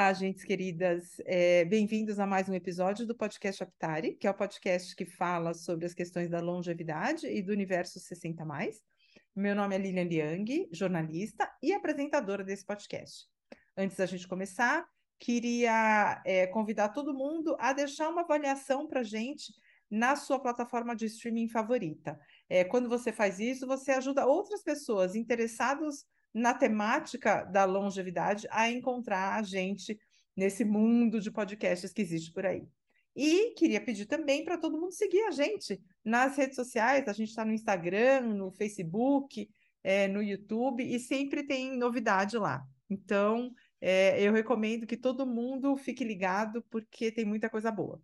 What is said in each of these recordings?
Olá, gente queridas. É, Bem-vindos a mais um episódio do podcast Aptari, que é o podcast que fala sobre as questões da longevidade e do universo 60 mais. Meu nome é Lilian Liang, jornalista e apresentadora desse podcast. Antes da gente começar, queria é, convidar todo mundo a deixar uma avaliação para gente na sua plataforma de streaming favorita. É, quando você faz isso, você ajuda outras pessoas interessadas na temática da longevidade a encontrar a gente nesse mundo de podcasts que existe por aí. E queria pedir também para todo mundo seguir a gente nas redes sociais. A gente está no Instagram, no Facebook, é, no YouTube e sempre tem novidade lá. Então, é, eu recomendo que todo mundo fique ligado porque tem muita coisa boa.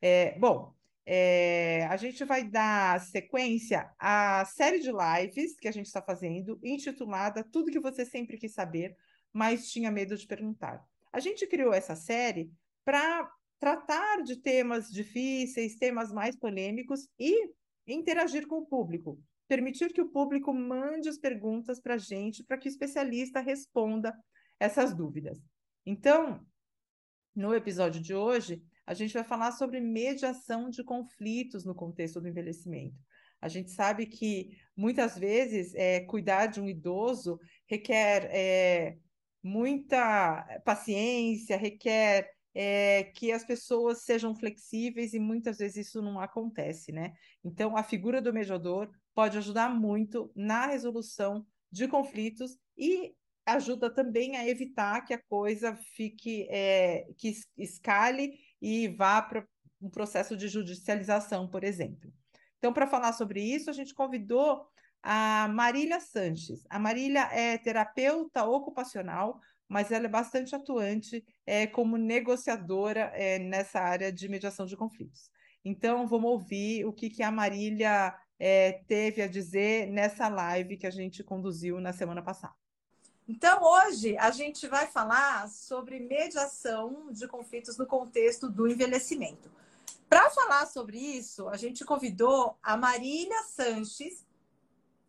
É, bom, é, a gente vai dar sequência à série de lives que a gente está fazendo, intitulada Tudo que você sempre quis saber, mas tinha medo de perguntar. A gente criou essa série para tratar de temas difíceis, temas mais polêmicos e interagir com o público. Permitir que o público mande as perguntas para a gente, para que o especialista responda essas dúvidas. Então, no episódio de hoje, a gente vai falar sobre mediação de conflitos no contexto do envelhecimento. A gente sabe que muitas vezes é, cuidar de um idoso requer é, muita paciência, requer é, que as pessoas sejam flexíveis e muitas vezes isso não acontece, né? Então, a figura do mediador pode ajudar muito na resolução de conflitos e ajuda também a evitar que a coisa fique, é, que escale e vá para um processo de judicialização, por exemplo. Então, para falar sobre isso, a gente convidou a Marília Sanches. A Marília é terapeuta ocupacional, mas ela é bastante atuante é, como negociadora é, nessa área de mediação de conflitos. Então, vamos ouvir o que, que a Marília é, teve a dizer nessa live que a gente conduziu na semana passada. Então, hoje a gente vai falar sobre mediação de conflitos no contexto do envelhecimento. Para falar sobre isso, a gente convidou a Marília Sanches,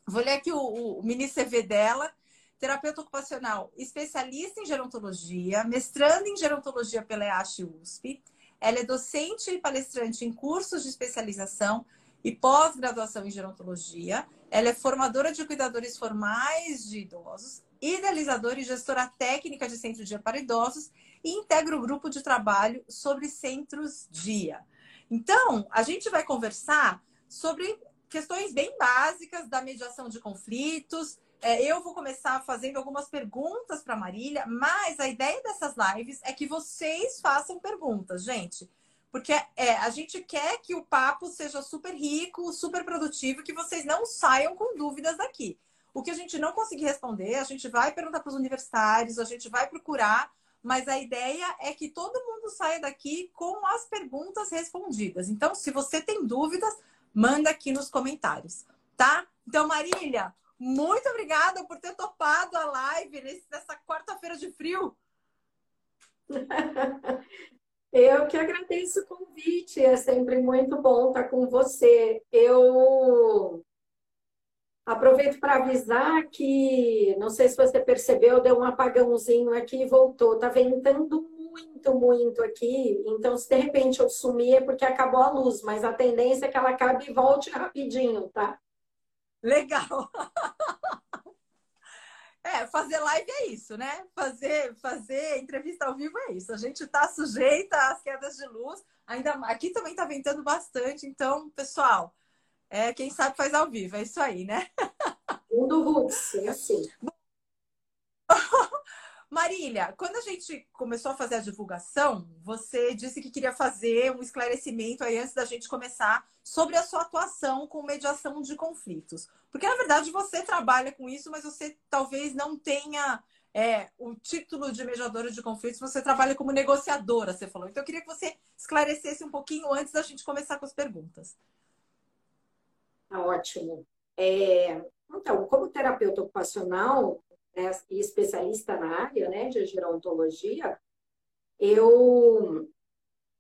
vou ler aqui o, o mini CV dela, terapeuta ocupacional, especialista em gerontologia, mestrando em gerontologia pela EASH USP. Ela é docente e palestrante em cursos de especialização e pós-graduação em gerontologia. Ela é formadora de cuidadores formais de idosos idealizadora e gestora técnica de Centro Dia para Idosos e integra o grupo de trabalho sobre centros dia. Então, a gente vai conversar sobre questões bem básicas da mediação de conflitos. É, eu vou começar fazendo algumas perguntas para Marília, mas a ideia dessas lives é que vocês façam perguntas, gente. Porque é, a gente quer que o papo seja super rico, super produtivo, que vocês não saiam com dúvidas daqui. O que a gente não conseguir responder, a gente vai perguntar para os universitários, a gente vai procurar, mas a ideia é que todo mundo saia daqui com as perguntas respondidas. Então, se você tem dúvidas, manda aqui nos comentários, tá? Então, Marília, muito obrigada por ter topado a live nessa quarta-feira de frio. Eu que agradeço o convite, é sempre muito bom estar com você. Eu Aproveito para avisar que, não sei se você percebeu, deu um apagãozinho aqui e voltou. Tá ventando muito, muito aqui. Então, se de repente eu sumir é porque acabou a luz, mas a tendência é que ela acabe e volte rapidinho, tá? Legal! É, fazer live é isso, né? Fazer, fazer entrevista ao vivo é isso. A gente está sujeita às quedas de luz. Ainda aqui também está ventando bastante. Então, pessoal, é, quem sabe faz ao vivo, é isso aí, né? Mundo roots, é assim. Marília, quando a gente começou a fazer a divulgação, você disse que queria fazer um esclarecimento aí antes da gente começar sobre a sua atuação com mediação de conflitos. Porque, na verdade, você trabalha com isso, mas você talvez não tenha é, o título de mediadora de conflitos, você trabalha como negociadora, você falou. Então, eu queria que você esclarecesse um pouquinho antes da gente começar com as perguntas. Tá ótimo. É, então, como terapeuta ocupacional né, e especialista na área né, de gerontologia, eu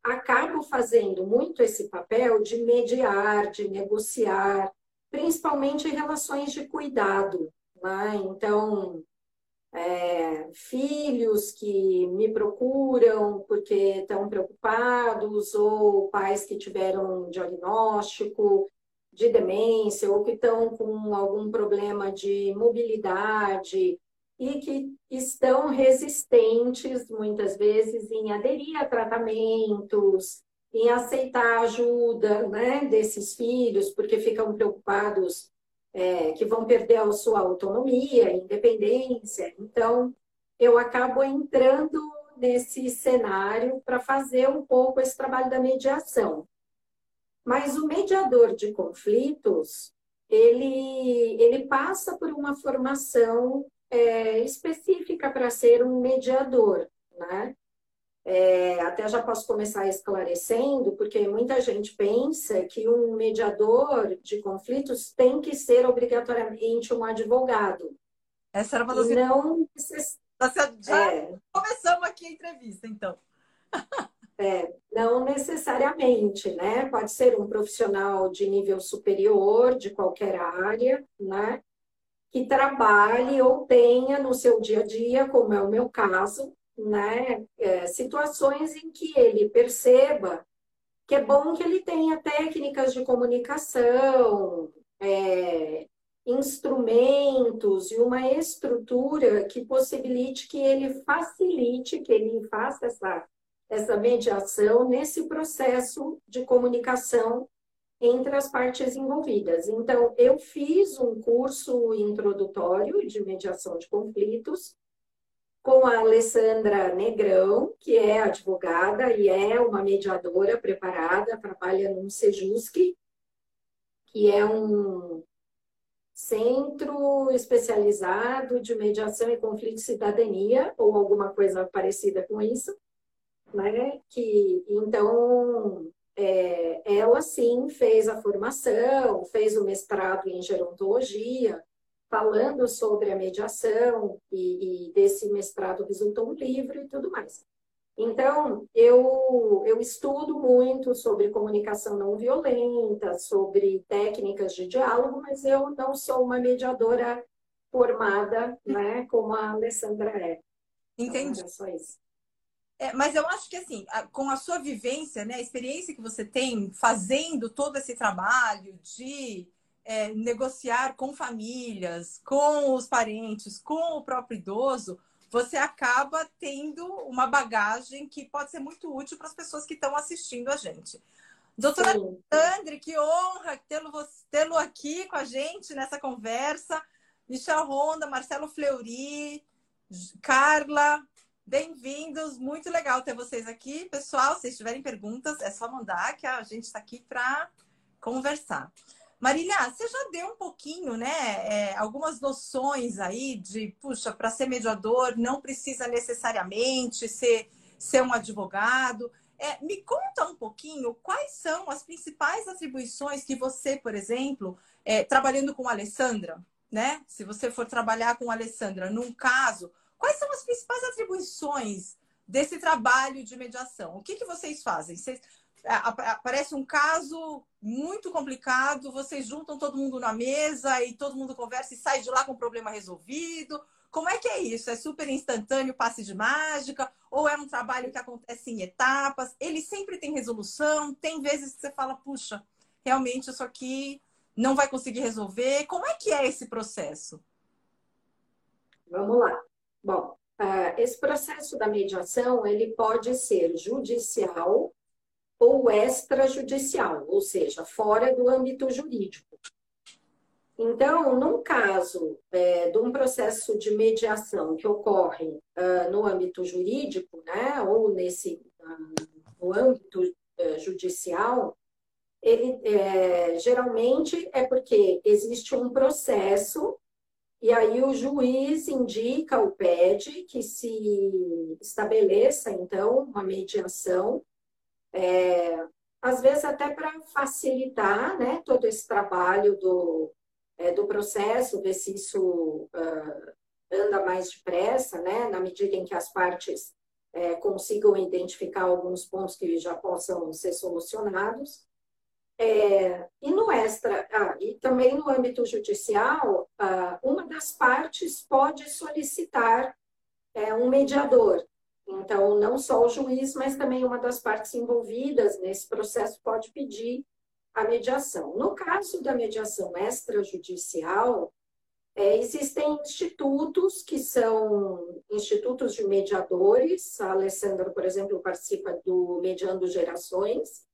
acabo fazendo muito esse papel de mediar, de negociar, principalmente em relações de cuidado. Né? Então, é, filhos que me procuram porque estão preocupados, ou pais que tiveram um diagnóstico de demência, ou que estão com algum problema de mobilidade e que estão resistentes, muitas vezes, em aderir a tratamentos, em aceitar ajuda né, desses filhos, porque ficam preocupados é, que vão perder a sua autonomia, independência. Então, eu acabo entrando nesse cenário para fazer um pouco esse trabalho da mediação. Mas o mediador de conflitos, ele, ele passa por uma formação é, específica para ser um mediador, né? É, até já posso começar esclarecendo, porque muita gente pensa que um mediador de conflitos tem que ser obrigatoriamente um advogado. Essa era uma das não Já é, começamos aqui a entrevista, então. É, não necessariamente, né? Pode ser um profissional de nível superior, de qualquer área, né? Que trabalhe ou tenha no seu dia a dia, como é o meu caso, né, é, situações em que ele perceba que é bom que ele tenha técnicas de comunicação, é, instrumentos e uma estrutura que possibilite que ele facilite, que ele faça essa, essa mediação nesse processo de comunicação entre as partes envolvidas. Então, eu fiz um curso introdutório de mediação de conflitos, com a Alessandra Negrão, que é advogada e é uma mediadora preparada, trabalha no Sejusc, que é um centro especializado de mediação e conflito de cidadania, ou alguma coisa parecida com isso, né? Que, então, é, ela sim fez a formação, fez o mestrado em gerontologia, falando sobre a mediação e, e desse mestrado resultou um livro e tudo mais. Então, eu, eu estudo muito sobre comunicação não violenta, sobre técnicas de diálogo, mas eu não sou uma mediadora formada, né, como a Alessandra é. Entendi. Então, é só isso. É, mas eu acho que, assim, com a sua vivência, né, a experiência que você tem fazendo todo esse trabalho de é, negociar com famílias, com os parentes, com o próprio idoso, você acaba tendo uma bagagem que pode ser muito útil para as pessoas que estão assistindo a gente. Doutora Alexandre, que honra tê-lo tê aqui com a gente nessa conversa. Michel Ronda, Marcelo Fleury, Carla, bem-vindos. Muito legal ter vocês aqui. Pessoal, se tiverem perguntas, é só mandar que a gente está aqui para conversar. Marília, você já deu um pouquinho, né? É, algumas noções aí de, puxa, para ser mediador não precisa necessariamente ser, ser um advogado. É, me conta um pouquinho quais são as principais atribuições que você, por exemplo, é, trabalhando com a Alessandra, né? Se você for trabalhar com a Alessandra num caso, quais são as principais atribuições desse trabalho de mediação? O que, que vocês fazem? Vocês aparece um caso muito complicado, vocês juntam todo mundo na mesa e todo mundo conversa e sai de lá com o problema resolvido. Como é que é isso? É super instantâneo, passe de mágica? Ou é um trabalho que acontece em etapas? Ele sempre tem resolução? Tem vezes que você fala, puxa, realmente isso aqui não vai conseguir resolver. Como é que é esse processo? Vamos lá. Bom, ah, esse processo da mediação ele pode ser judicial ou extrajudicial, ou seja, fora do âmbito jurídico. Então, num caso é, de um processo de mediação que ocorre uh, no âmbito jurídico, né, ou nesse uh, no âmbito uh, judicial, ele é, geralmente é porque existe um processo e aí o juiz indica ou pede que se estabeleça então uma mediação é, às vezes até para facilitar né, todo esse trabalho do, é, do processo, ver se isso uh, anda mais depressa, né, na medida em que as partes é, consigam identificar alguns pontos que já possam ser solucionados. É, e no extra, ah, e também no âmbito judicial, ah, uma das partes pode solicitar é, um mediador. Então, não só o juiz, mas também uma das partes envolvidas nesse processo pode pedir a mediação. No caso da mediação extrajudicial, é, existem institutos que são institutos de mediadores. A Alessandra, por exemplo, participa do Mediando Gerações.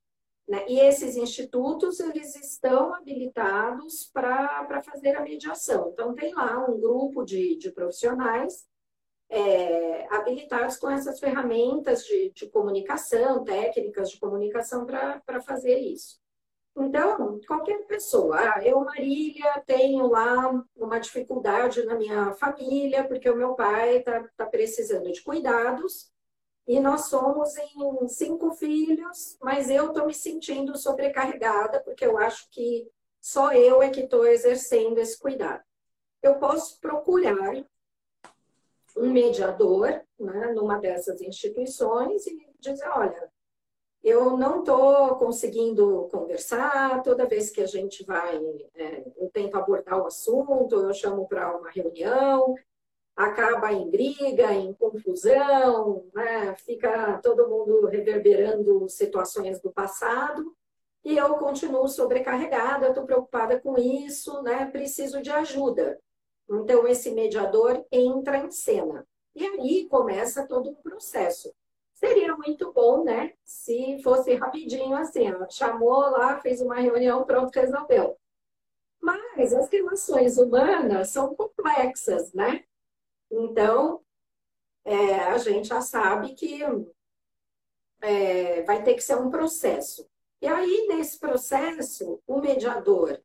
Né? E esses institutos, eles estão habilitados para fazer a mediação. Então, tem lá um grupo de, de profissionais é, habilitados com essas ferramentas de, de comunicação, técnicas de comunicação para fazer isso. Então, qualquer pessoa, ah, eu, Marília, tenho lá uma dificuldade na minha família, porque o meu pai está tá precisando de cuidados, e nós somos em cinco filhos, mas eu estou me sentindo sobrecarregada, porque eu acho que só eu é que estou exercendo esse cuidado. Eu posso procurar um mediador né, numa dessas instituições e dizer, olha, eu não estou conseguindo conversar, toda vez que a gente vai, é, eu tento abordar o assunto, eu chamo para uma reunião, acaba em briga, em confusão, né? fica todo mundo reverberando situações do passado, e eu continuo sobrecarregada, estou preocupada com isso, né? preciso de ajuda. Então, esse mediador entra em cena. E aí começa todo um processo. Seria muito bom, né? Se fosse rapidinho assim, ó, chamou lá, fez uma reunião, pronto, resolveu. Mas as relações humanas são complexas, né? Então, é, a gente já sabe que é, vai ter que ser um processo. E aí, nesse processo, o mediador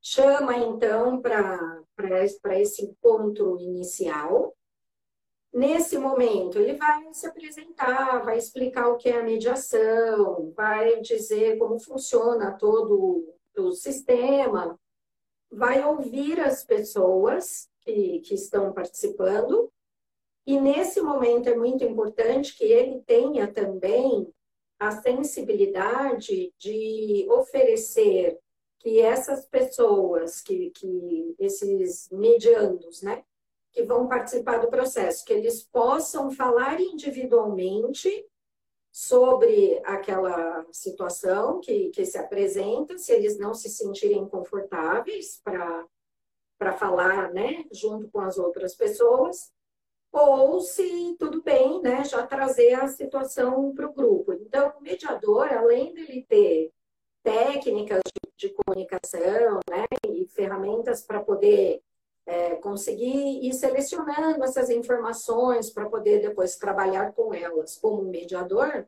chama, então, para esse encontro inicial, Nesse momento, ele vai se apresentar, vai explicar o que é a mediação, vai dizer como funciona todo o sistema, vai ouvir as pessoas que, que estão participando, e nesse momento é muito importante que ele tenha também a sensibilidade de oferecer que essas pessoas, que, que esses mediandos, né, que vão participar do processo, que eles possam falar individualmente sobre aquela situação que, que se apresenta, se eles não se sentirem confortáveis para falar, né, junto com as outras pessoas, ou se tudo bem, né, já trazer a situação para o grupo. Então, o mediador, além dele ter técnicas de, de comunicação, né, e ferramentas para poder é, conseguir ir selecionando essas informações para poder depois trabalhar com elas como mediador,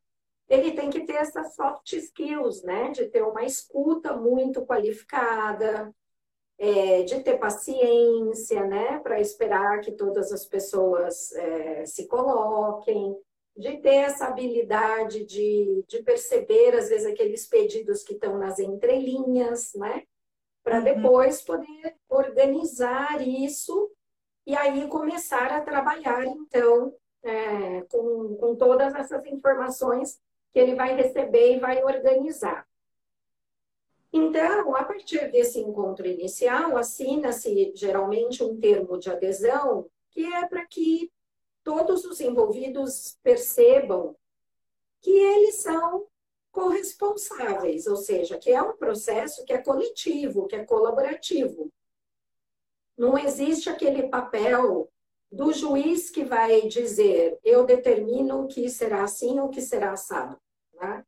ele tem que ter essas soft skills, né? De ter uma escuta muito qualificada, é, de ter paciência, né? Para esperar que todas as pessoas é, se coloquem, de ter essa habilidade de, de perceber, às vezes, aqueles pedidos que estão nas entrelinhas, né? para uhum. depois poder organizar isso e aí começar a trabalhar, então, é, com, com todas essas informações que ele vai receber e vai organizar. Então, a partir desse encontro inicial, assina-se geralmente um termo de adesão, que é para que todos os envolvidos percebam que eles são corresponsáveis, ou seja, que é um processo que é coletivo, que é colaborativo. Não existe aquele papel do juiz que vai dizer eu determino o que será assim ou o que será assado. Né?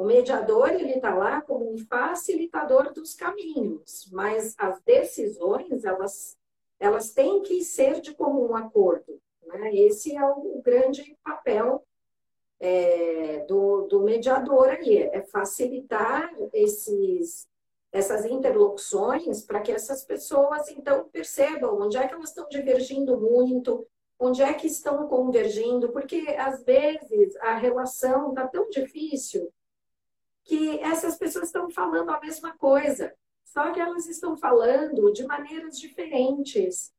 O mediador ele está lá como um facilitador dos caminhos, mas as decisões elas elas têm que ser de comum acordo. Né? Esse é o grande papel é, do, do mediador aí, é facilitar esses, essas interlocuções para que essas pessoas, então, percebam onde é que elas estão divergindo muito, onde é que estão convergindo, porque, às vezes, a relação está tão difícil que essas pessoas estão falando a mesma coisa, só que elas estão falando de maneiras diferentes,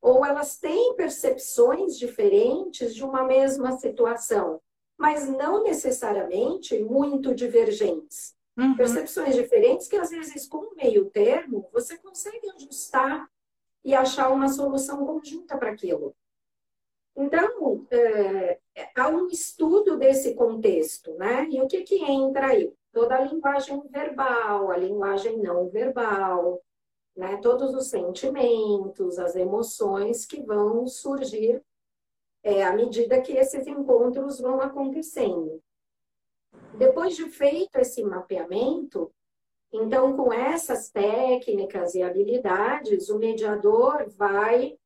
ou elas têm percepções diferentes de uma mesma situação mas não necessariamente muito divergentes. Uhum. Percepções diferentes que, às vezes, com um meio termo, você consegue ajustar e achar uma solução conjunta para aquilo. Então, é, há um estudo desse contexto, né? E o que, que entra aí? Toda a linguagem verbal, a linguagem não verbal, né? todos os sentimentos, as emoções que vão surgir é, à medida que esses encontros vão acontecendo. Depois de feito esse mapeamento, então, com essas técnicas e habilidades, o mediador vai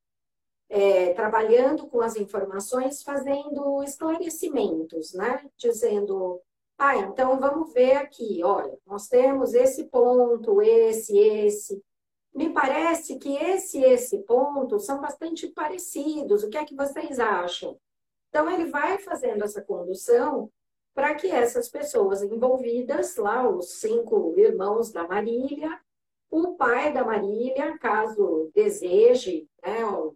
é, trabalhando com as informações, fazendo esclarecimentos, né? Dizendo, ah, então vamos ver aqui, olha, nós temos esse ponto, esse, esse. Me parece que esse e esse ponto são bastante parecidos. O que é que vocês acham? Então, ele vai fazendo essa condução para que essas pessoas envolvidas, lá, os cinco irmãos da Marília, o pai da Marília, caso deseje, né, ou,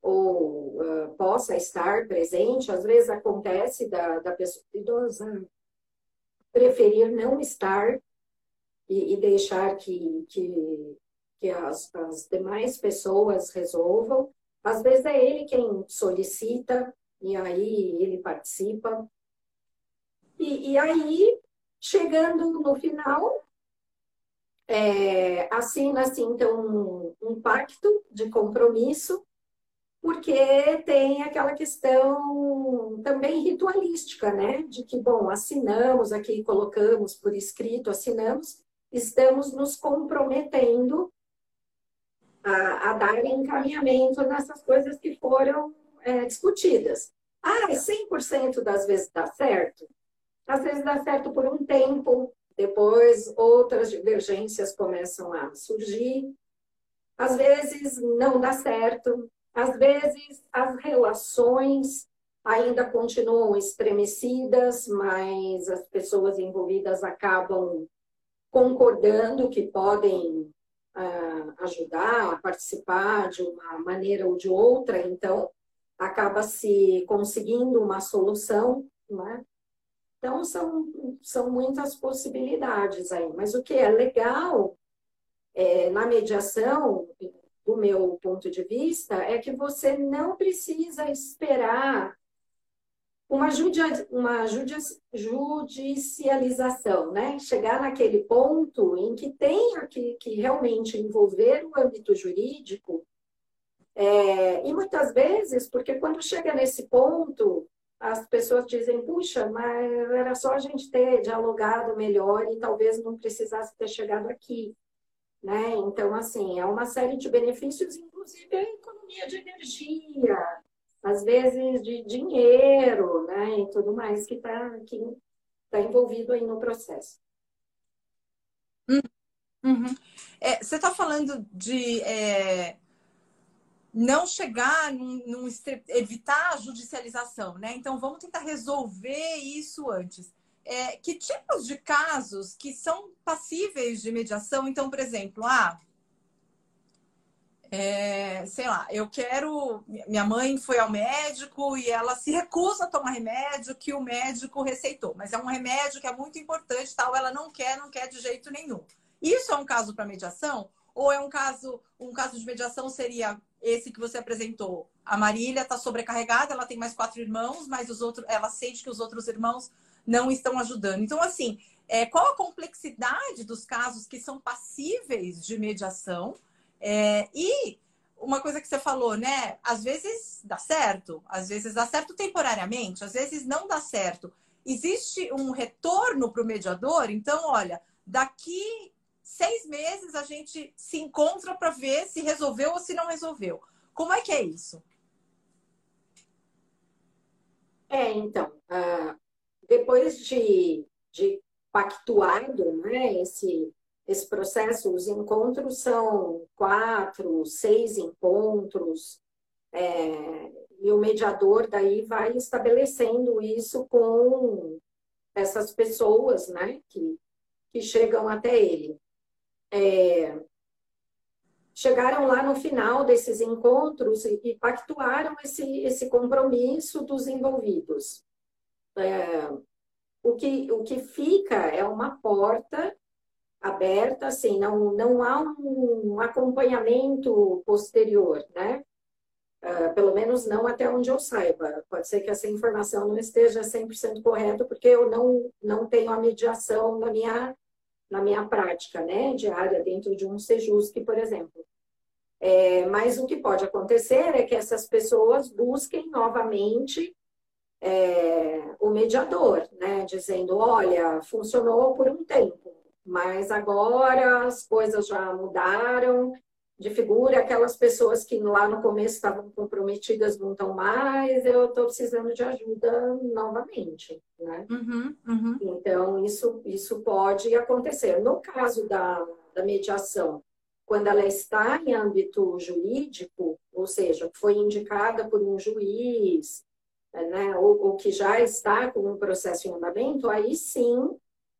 ou uh, possa estar presente, às vezes acontece da, da pessoa idosa preferir não estar e, e deixar que, que, que as, as demais pessoas resolvam. Às vezes é ele quem solicita e aí ele participa. E, e aí, chegando no final, é, assina-se então um, um pacto de compromisso, porque tem aquela questão também ritualística, né? De que, bom, assinamos aqui, colocamos por escrito, assinamos, estamos nos comprometendo a, a dar encaminhamento nessas coisas que foram é, discutidas. Ah, 100% das vezes dá certo? Às vezes dá certo por um tempo, depois outras divergências começam a surgir. Às vezes não dá certo, às vezes as relações ainda continuam estremecidas, mas as pessoas envolvidas acabam concordando que podem uh, ajudar a participar de uma maneira ou de outra, então acaba se conseguindo uma solução, né? Então, são, são muitas possibilidades aí. Mas o que é legal é, na mediação, do meu ponto de vista, é que você não precisa esperar uma, judi uma judi judicialização, né? Chegar naquele ponto em que tenha que, que realmente envolver o âmbito jurídico. É, e muitas vezes, porque quando chega nesse ponto, as pessoas dizem, puxa, mas era só a gente ter dialogado melhor e talvez não precisasse ter chegado aqui. Né? Então, assim, é uma série de benefícios, inclusive a economia de energia, às vezes de dinheiro, né? E tudo mais que está que tá envolvido aí no processo. Uhum. É, você está falando de é não chegar num, num, evitar a judicialização, né? Então vamos tentar resolver isso antes. É, que tipos de casos que são passíveis de mediação? Então, por exemplo, ah, é, sei lá, eu quero. Minha mãe foi ao médico e ela se recusa a tomar remédio que o médico receitou, mas é um remédio que é muito importante, tal. Ela não quer, não quer de jeito nenhum. Isso é um caso para mediação? Ou é um caso, um caso de mediação seria esse que você apresentou. A Marília está sobrecarregada, ela tem mais quatro irmãos, mas os outros, ela sente que os outros irmãos não estão ajudando. Então, assim, é, qual a complexidade dos casos que são passíveis de mediação? É, e uma coisa que você falou, né? Às vezes dá certo, às vezes dá certo temporariamente, às vezes não dá certo. Existe um retorno para o mediador? Então, olha, daqui seis meses a gente se encontra para ver se resolveu ou se não resolveu. Como é que é isso? É, então, uh, depois de, de pactuado né, esse, esse processo, os encontros são quatro, seis encontros, é, e o mediador daí vai estabelecendo isso com essas pessoas né, que, que chegam até ele é, chegaram lá no final desses encontros e, e pactuaram esse, esse compromisso dos envolvidos. É, o, que, o que fica é uma porta aberta, assim, não, não há um acompanhamento posterior, né? Uh, pelo menos não até onde eu saiba. Pode ser que essa informação não esteja 100% correta, porque eu não, não tenho a mediação na minha, na minha prática né, diária dentro de um Sejusc, por exemplo. É, mas o que pode acontecer é que essas pessoas busquem novamente é, o mediador, né, dizendo, olha, funcionou por um tempo, mas agora as coisas já mudaram de figura, aquelas pessoas que lá no começo estavam comprometidas não estão mais, eu estou precisando de ajuda novamente, né? Uhum, uhum. Então, isso, isso pode acontecer. No caso da, da mediação, quando ela está em âmbito jurídico, ou seja, foi indicada por um juiz, né, ou, ou que já está com um processo em andamento, aí sim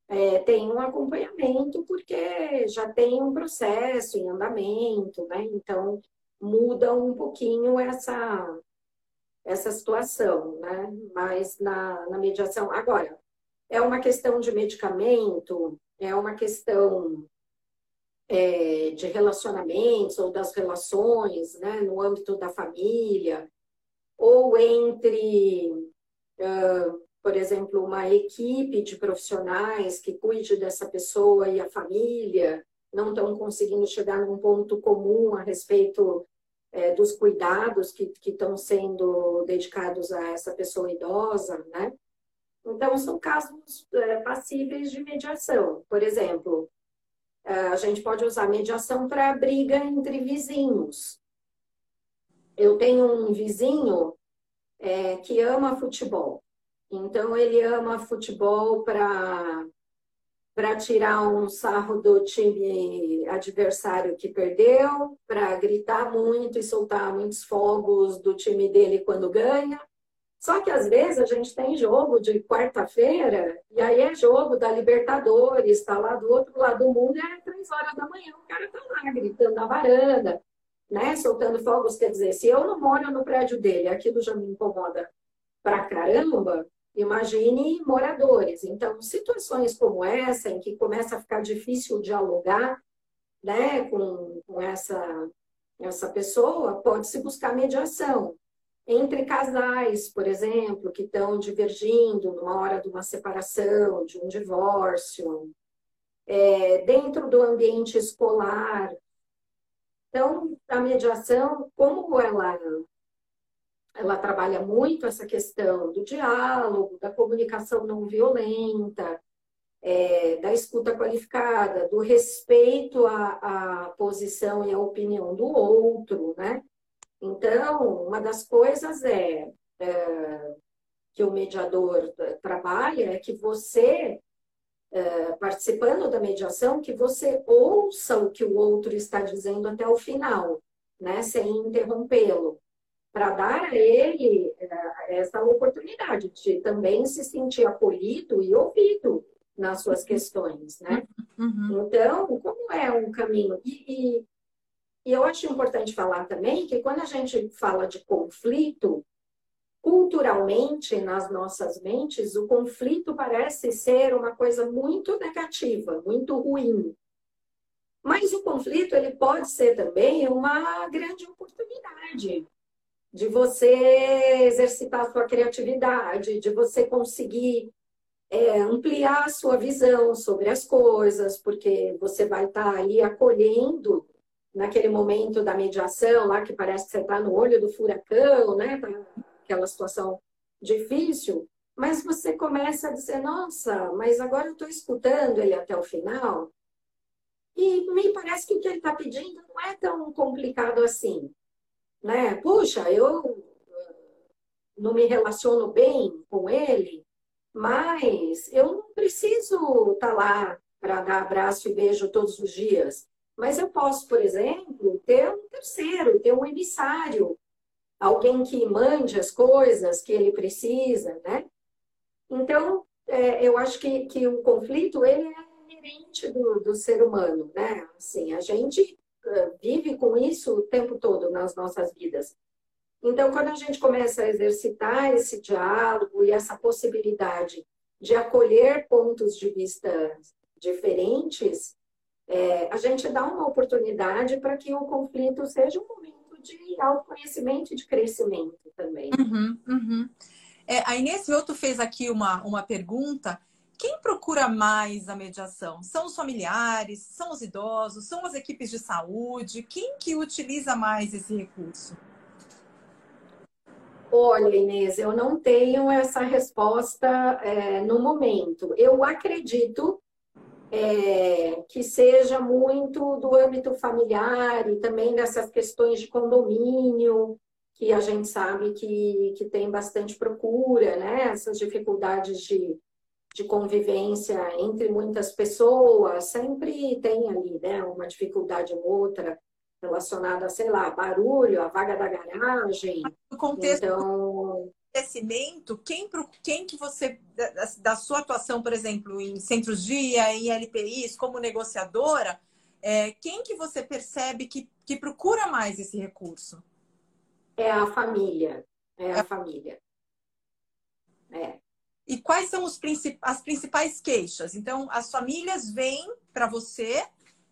é, tem um acompanhamento, porque já tem um processo em andamento, né? Então, muda um pouquinho essa, essa situação, né? Mas na, na mediação. Agora, é uma questão de medicamento, é uma questão é, de relacionamentos ou das relações, né? No âmbito da família, ou entre. Uh, por exemplo, uma equipe de profissionais que cuide dessa pessoa e a família não estão conseguindo chegar num ponto comum a respeito é, dos cuidados que, estão sendo dedicados a essa pessoa idosa, né? Então, são casos é, passíveis de mediação. Por exemplo, é, a gente pode usar mediação para briga entre vizinhos. Eu tenho um vizinho é, que ama futebol. Então, ele ama futebol para para tirar um sarro do time adversário que perdeu, para gritar muito e soltar muitos fogos do time dele quando ganha. Só que às vezes a gente tem jogo de quarta-feira, e aí é jogo da Libertadores, está lá do outro lado do mundo, é três horas da manhã, o cara está lá gritando na varanda, né? Soltando fogos. Quer dizer, se eu não moro no prédio dele, aquilo já me incomoda pra caramba, Imagine moradores. Então, situações como essa, em que começa a ficar difícil dialogar né, com, com essa, essa pessoa, pode-se buscar mediação. Entre casais, por exemplo, que estão divergindo numa hora de uma separação, de um divórcio, é, dentro do ambiente escolar. Então, a mediação, como ela ela trabalha muito essa questão do diálogo, da comunicação não violenta, é, da escuta qualificada, do respeito à, à, posição e à opinião do outro, né? Então, uma das coisas é, é que o mediador trabalha é que você, é, participando da mediação, que você ouça o que o outro está dizendo até o final, né? Sem interrompê-lo para dar a ele eh, essa oportunidade de também se sentir acolhido e ouvido nas suas questões, né? Uhum. Então, como é um caminho? E, e, e, eu acho importante falar também que quando a gente fala de conflito, culturalmente nas nossas mentes, o conflito parece ser uma coisa muito negativa, muito ruim. Mas o conflito ele pode ser também uma grande oportunidade de você exercitar sua criatividade, de você conseguir é, ampliar sua visão sobre as coisas, porque você vai estar tá ali acolhendo naquele momento da mediação, lá que parece que você está no olho do furacão, né? Tá aquela situação difícil, mas você começa a dizer, nossa, mas agora eu estou escutando ele até o final, e me parece que o que ele está pedindo não é tão complicado assim né? Puxa, eu não me relaciono bem com ele, mas eu não preciso estar tá lá para dar abraço e beijo todos os dias. Mas eu posso, por exemplo, ter um terceiro, ter um emissário, alguém que mande as coisas que ele precisa, né? Então, é, eu acho que, que o conflito ele é inerente do, do ser humano, né? Assim, a gente vive com isso o tempo todo nas nossas vidas. Então, quando a gente começa a exercitar esse diálogo e essa possibilidade de acolher pontos de vista diferentes, é, a gente dá uma oportunidade para que o conflito seja um momento de autoconhecimento e de crescimento também. Uhum, uhum. É, a Inês Veuto fez aqui uma, uma pergunta. Quem procura mais a mediação? São os familiares? São os idosos? São as equipes de saúde? Quem que utiliza mais esse recurso? Olha, Inês, eu não tenho essa resposta é, no momento. Eu acredito é, que seja muito do âmbito familiar e também dessas questões de condomínio, que a gente sabe que, que tem bastante procura, né? Essas dificuldades de, de convivência entre muitas pessoas, sempre tem ali, né? Uma dificuldade ou outra relacionada, sei lá, barulho, a vaga da garagem. No contexto então... crescimento, quem, quem que você, da, da, sua atuação, por exemplo, em centros-dia, em LPIs, como negociadora, é, quem que você percebe que, que procura mais esse recurso? É a família. É a família. É. E quais são os princip... as principais queixas? Então, as famílias vêm para você.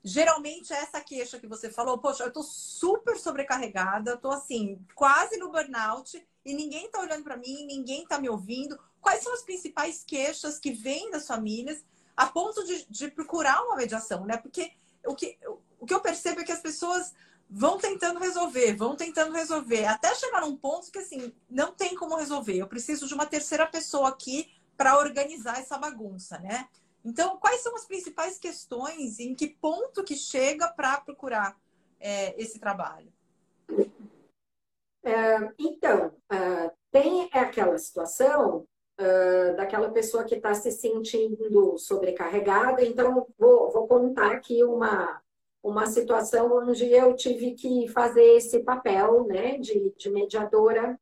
Geralmente, é essa queixa que você falou, poxa, eu tô super sobrecarregada, tô assim, quase no burnout, e ninguém tá olhando para mim, ninguém tá me ouvindo. Quais são as principais queixas que vêm das famílias a ponto de, de procurar uma mediação, né? Porque o que, o que eu percebo é que as pessoas vão tentando resolver, vão tentando resolver, até chegar num ponto que assim, não tem como resolver. Eu preciso de uma terceira pessoa aqui para organizar essa bagunça, né? Então, quais são as principais questões? Em que ponto que chega para procurar é, esse trabalho? É, então, uh, tem aquela situação uh, daquela pessoa que está se sentindo sobrecarregada. Então, vou, vou contar aqui uma, uma situação onde eu tive que fazer esse papel né, de, de mediadora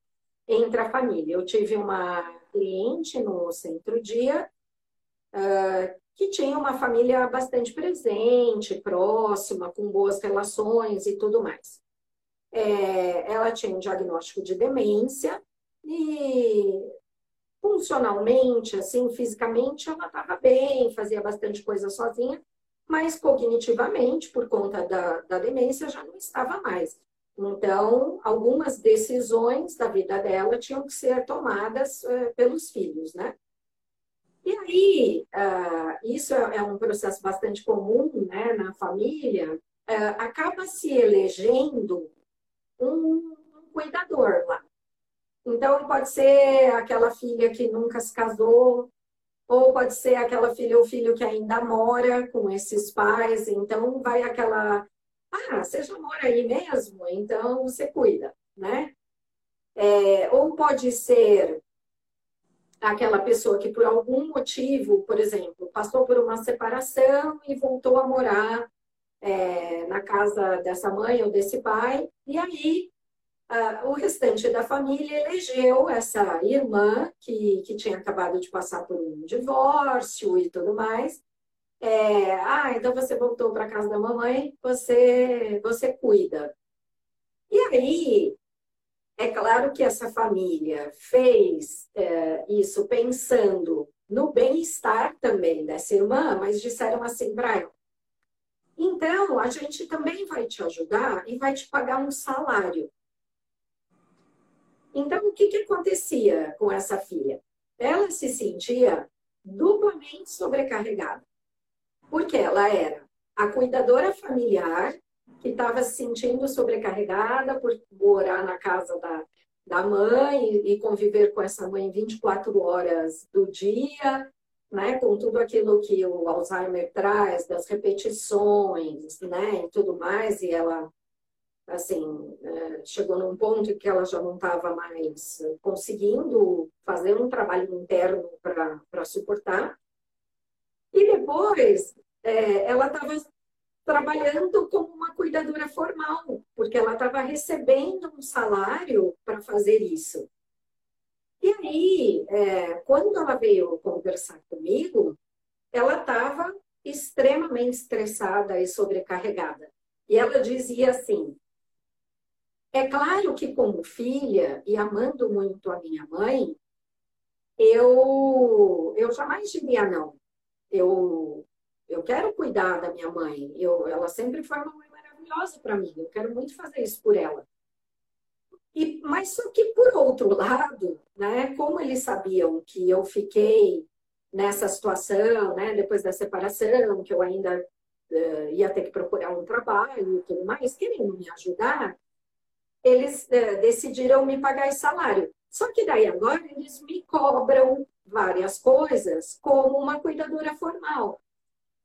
entre a família. Eu tive uma cliente no centro-dia uh, que tinha uma família bastante presente, próxima, com boas relações e tudo mais. É, ela tinha um diagnóstico de demência e funcionalmente, assim, fisicamente, ela estava bem, fazia bastante coisa sozinha, mas cognitivamente, por conta da, da demência, já não estava mais. Então, algumas decisões da vida dela tinham que ser tomadas uh, pelos filhos, né? E aí, uh, isso é, é um processo bastante comum né, na família, uh, acaba se elegendo um, um cuidador lá. Então, pode ser aquela filha que nunca se casou, ou pode ser aquela filha ou filho que ainda mora com esses pais, então vai aquela, ah, você já mora aí mesmo, então você cuida, né? É, ou pode ser aquela pessoa que por algum motivo, por exemplo, passou por uma separação e voltou a morar é, na casa dessa mãe ou desse pai, e aí o restante da família elegeu essa irmã que, que tinha acabado de passar por um divórcio e tudo mais. É, ah, então você voltou para casa da mamãe, você você cuida. E aí, é claro que essa família fez é, isso pensando no bem-estar também dessa irmã, mas disseram assim ela: então a gente também vai te ajudar e vai te pagar um salário. Então, o que, que acontecia com essa filha? Ela se sentia duplamente sobrecarregada, porque ela era a cuidadora familiar que estava se sentindo sobrecarregada por morar na casa da, da mãe e conviver com essa mãe 24 horas do dia, né, com tudo aquilo que o Alzheimer traz, das repetições, né, e tudo mais, e ela assim, é, chegou num ponto que ela já não estava mais conseguindo fazer um trabalho interno para suportar. E depois, é, ela estava trabalhando como uma cuidadora formal, porque ela estava recebendo um salário para fazer isso. E aí, é, quando ela veio conversar comigo, ela estava extremamente estressada e sobrecarregada. E ela dizia assim: é claro que, como filha e amando muito a minha mãe, eu, eu jamais diria não. Eu Eu quero cuidar da minha mãe. Eu, ela sempre foi uma mãe maravilhosa para mim. Eu quero muito fazer isso por ela. E, mas só que, por outro lado, né, como eles sabiam que eu fiquei nessa situação, né, depois da separação, que eu ainda uh, ia ter que procurar um trabalho e tudo mais, querendo me ajudar, eles uh, decidiram me pagar esse salário. Só que daí agora eles me cobram várias coisas como uma cuidadora formal.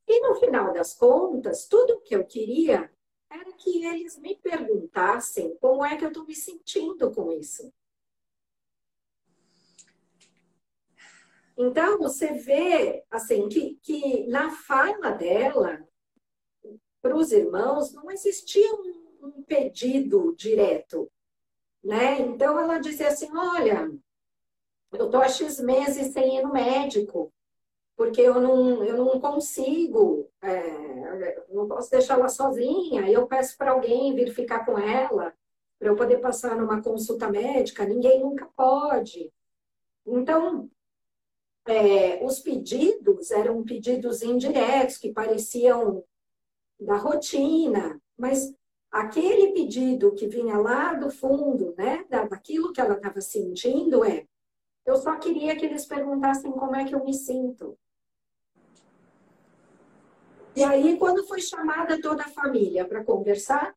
E no final das contas, tudo que eu queria era que eles me perguntassem como é que eu estou me sentindo com isso. Então, você vê, assim, que, que na fala dela, para os irmãos, não existia um, um pedido direto, né? Então, ela dizia assim, olha, eu estou há X meses sem ir no médico, porque eu não, eu não consigo, é, não posso deixar ela sozinha, eu peço para alguém vir ficar com ela, para eu poder passar numa consulta médica, ninguém nunca pode. Então, é, os pedidos eram pedidos indiretos, que pareciam da rotina, mas aquele pedido que vinha lá do fundo, né, daquilo que ela estava sentindo, é: eu só queria que eles perguntassem como é que eu me sinto. E aí, quando foi chamada toda a família para conversar,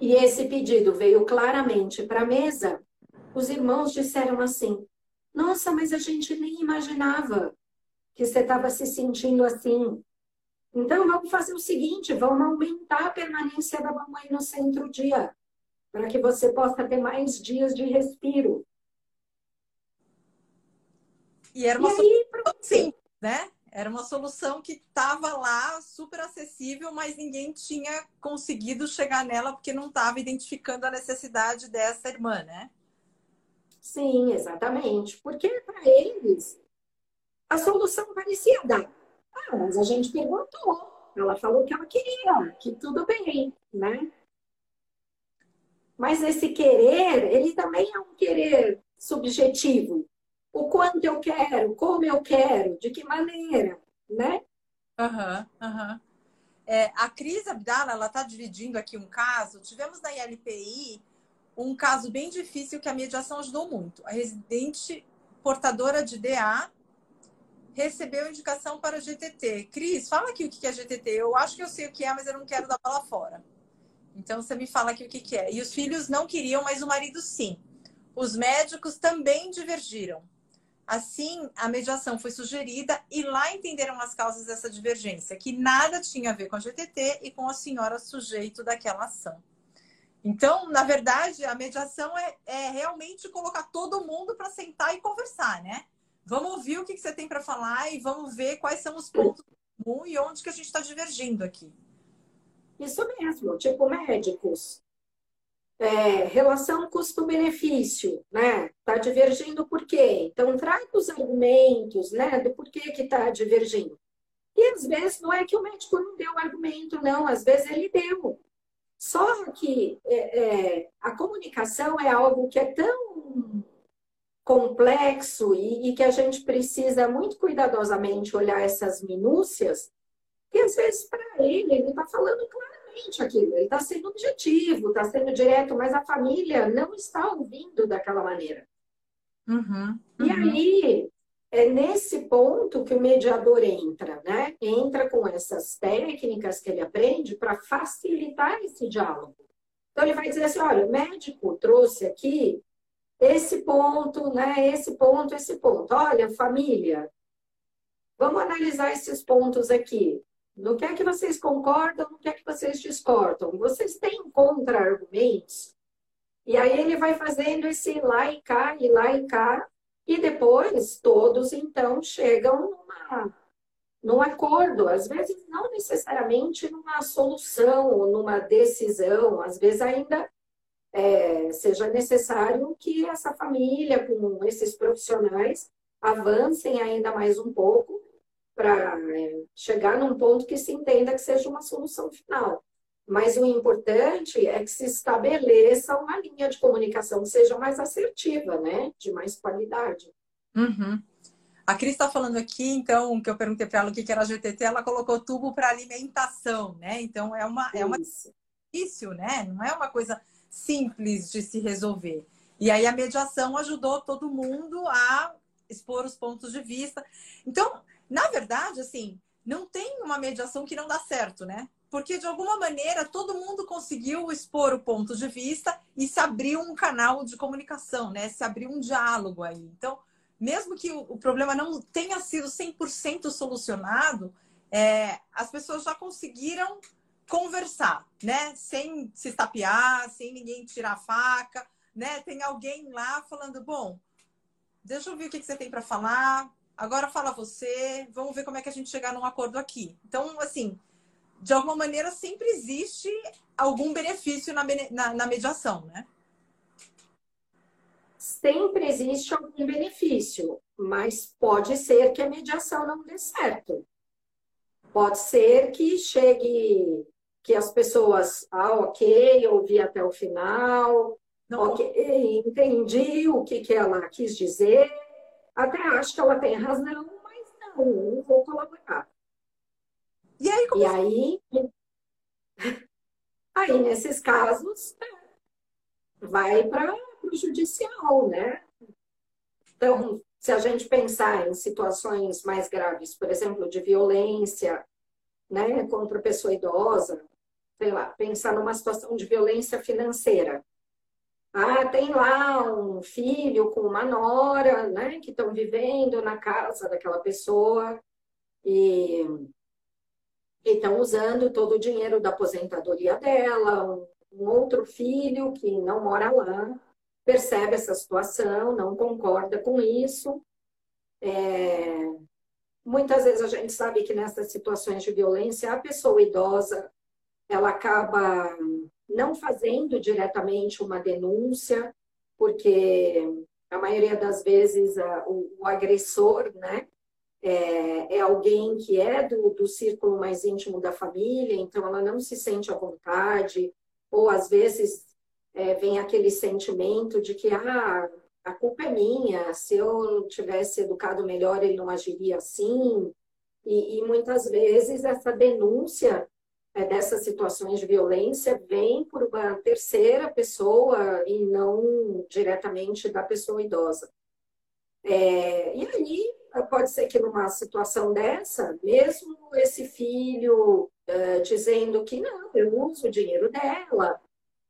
e esse pedido veio claramente para a mesa, os irmãos disseram assim: Nossa, mas a gente nem imaginava que você estava se sentindo assim. Então, vamos fazer o seguinte: vamos aumentar a permanência da mamãe no centro o dia, para que você possa ter mais dias de respiro. E era uma e aí, simples, né? Era uma solução que estava lá, super acessível, mas ninguém tinha conseguido chegar nela porque não estava identificando a necessidade dessa irmã, né? Sim, exatamente. Porque para eles a solução parecia dar. Ah, mas a gente perguntou. Ela falou que ela queria, que tudo bem, né? Mas esse querer, ele também é um querer subjetivo o quanto eu quero, como eu quero, de que maneira, né? Aham, uhum, aham. Uhum. É, a Cris Abdala, ela está dividindo aqui um caso. Tivemos na ILPI um caso bem difícil que a mediação ajudou muito. A residente portadora de DA recebeu indicação para GTT. Cris, fala aqui o que é GTT. Eu acho que eu sei o que é, mas eu não quero dar bola fora. Então você me fala aqui o que é. E os filhos não queriam, mas o marido sim. Os médicos também divergiram. Assim, a mediação foi sugerida e lá entenderam as causas dessa divergência, que nada tinha a ver com a GTT e com a senhora sujeito daquela ação. Então, na verdade, a mediação é, é realmente colocar todo mundo para sentar e conversar, né? Vamos ouvir o que, que você tem para falar e vamos ver quais são os pontos comuns e onde que a gente está divergindo aqui. Isso mesmo, tipo médicos é, relação custo-benefício, né? Está divergindo por quê? Então, traga os argumentos, né? Do porquê que está divergindo. E às vezes não é que o médico não deu argumento, não, às vezes ele deu. Só que é, é, a comunicação é algo que é tão complexo e, e que a gente precisa muito cuidadosamente olhar essas minúcias, que às vezes para ele, ele está falando claramente exatamente aquilo. Ele está sendo objetivo, está sendo direto, mas a família não está ouvindo daquela maneira. Uhum, uhum. E aí, é nesse ponto que o mediador entra, né? Entra com essas técnicas que ele aprende para facilitar esse diálogo. Então, ele vai dizer assim: olha, o médico trouxe aqui esse ponto, né? Esse ponto, esse ponto. Olha, família, vamos analisar esses pontos aqui. No que é que vocês concordam, no que é que vocês discordam? Vocês têm contra-argumentos? E aí ele vai fazendo esse lá e cá, e lá e cá, e depois todos então chegam numa, num acordo, às vezes não necessariamente numa solução ou numa decisão, às vezes ainda é, seja necessário que essa família, com esses profissionais, avancem ainda mais um pouco para é, chegar num ponto que se entenda que seja uma solução final. Mas o importante é que se estabeleça uma linha de comunicação que seja mais assertiva, né? De mais qualidade. Uhum. A Cris está falando aqui, então, que eu perguntei para ela o que era GTT, ela colocou tubo para alimentação, né? Então é uma é uma difícil, né? Não é uma coisa simples de se resolver. E aí a mediação ajudou todo mundo a expor os pontos de vista. Então, na verdade, assim, não tem uma mediação que não dá certo, né? Porque de alguma maneira todo mundo conseguiu expor o ponto de vista e se abriu um canal de comunicação, né? Se abriu um diálogo aí. Então, mesmo que o, problema não tenha sido 100% solucionado, é, as pessoas já conseguiram conversar, né? Sem se estapear, sem ninguém tirar a faca, né? Tem alguém lá falando, bom, deixa eu ver o que, você tem para falar, agora fala você, vamos ver como é que a gente chegar num acordo aqui. Então, assim, de alguma maneira sempre existe algum benefício na, na, na mediação, né? sempre existe algum benefício, mas pode ser que a mediação não dê certo. Pode ser que chegue, que as pessoas, ah, ok, ouvi até o final, não. ok, entendi o que, que ela quis dizer, até acho que ela tem razão, mas não, não vou colaborar. E aí, como... e aí, aí nesses casos, vai para o judicial, né? Então, se a gente pensar em situações mais graves, por exemplo, de violência, né, contra a pessoa idosa, sei lá, pensar numa situação de violência financeira. Ah, tem lá um filho com uma nora, né, que estão vivendo na casa daquela pessoa e estão usando todo o dinheiro da aposentadoria dela, um, um outro filho que não mora lá percebe essa situação, não concorda com isso. É... Muitas vezes a gente sabe que nessas situações de violência, a pessoa idosa ela acaba não fazendo diretamente uma denúncia, porque a maioria das vezes a, o, o, agressor, né, é, é, alguém que é do, do círculo mais íntimo da família, então ela não se sente à vontade, ou às vezes é, vem aquele sentimento de que ah, a culpa é minha, se eu tivesse educado melhor, ele não agiria assim. E, e muitas vezes essa denúncia dessas situações de violência vem por uma terceira pessoa e não diretamente da pessoa idosa. É, e aí, pode ser que numa situação dessa, mesmo esse filho é, dizendo que não, eu uso o dinheiro dela,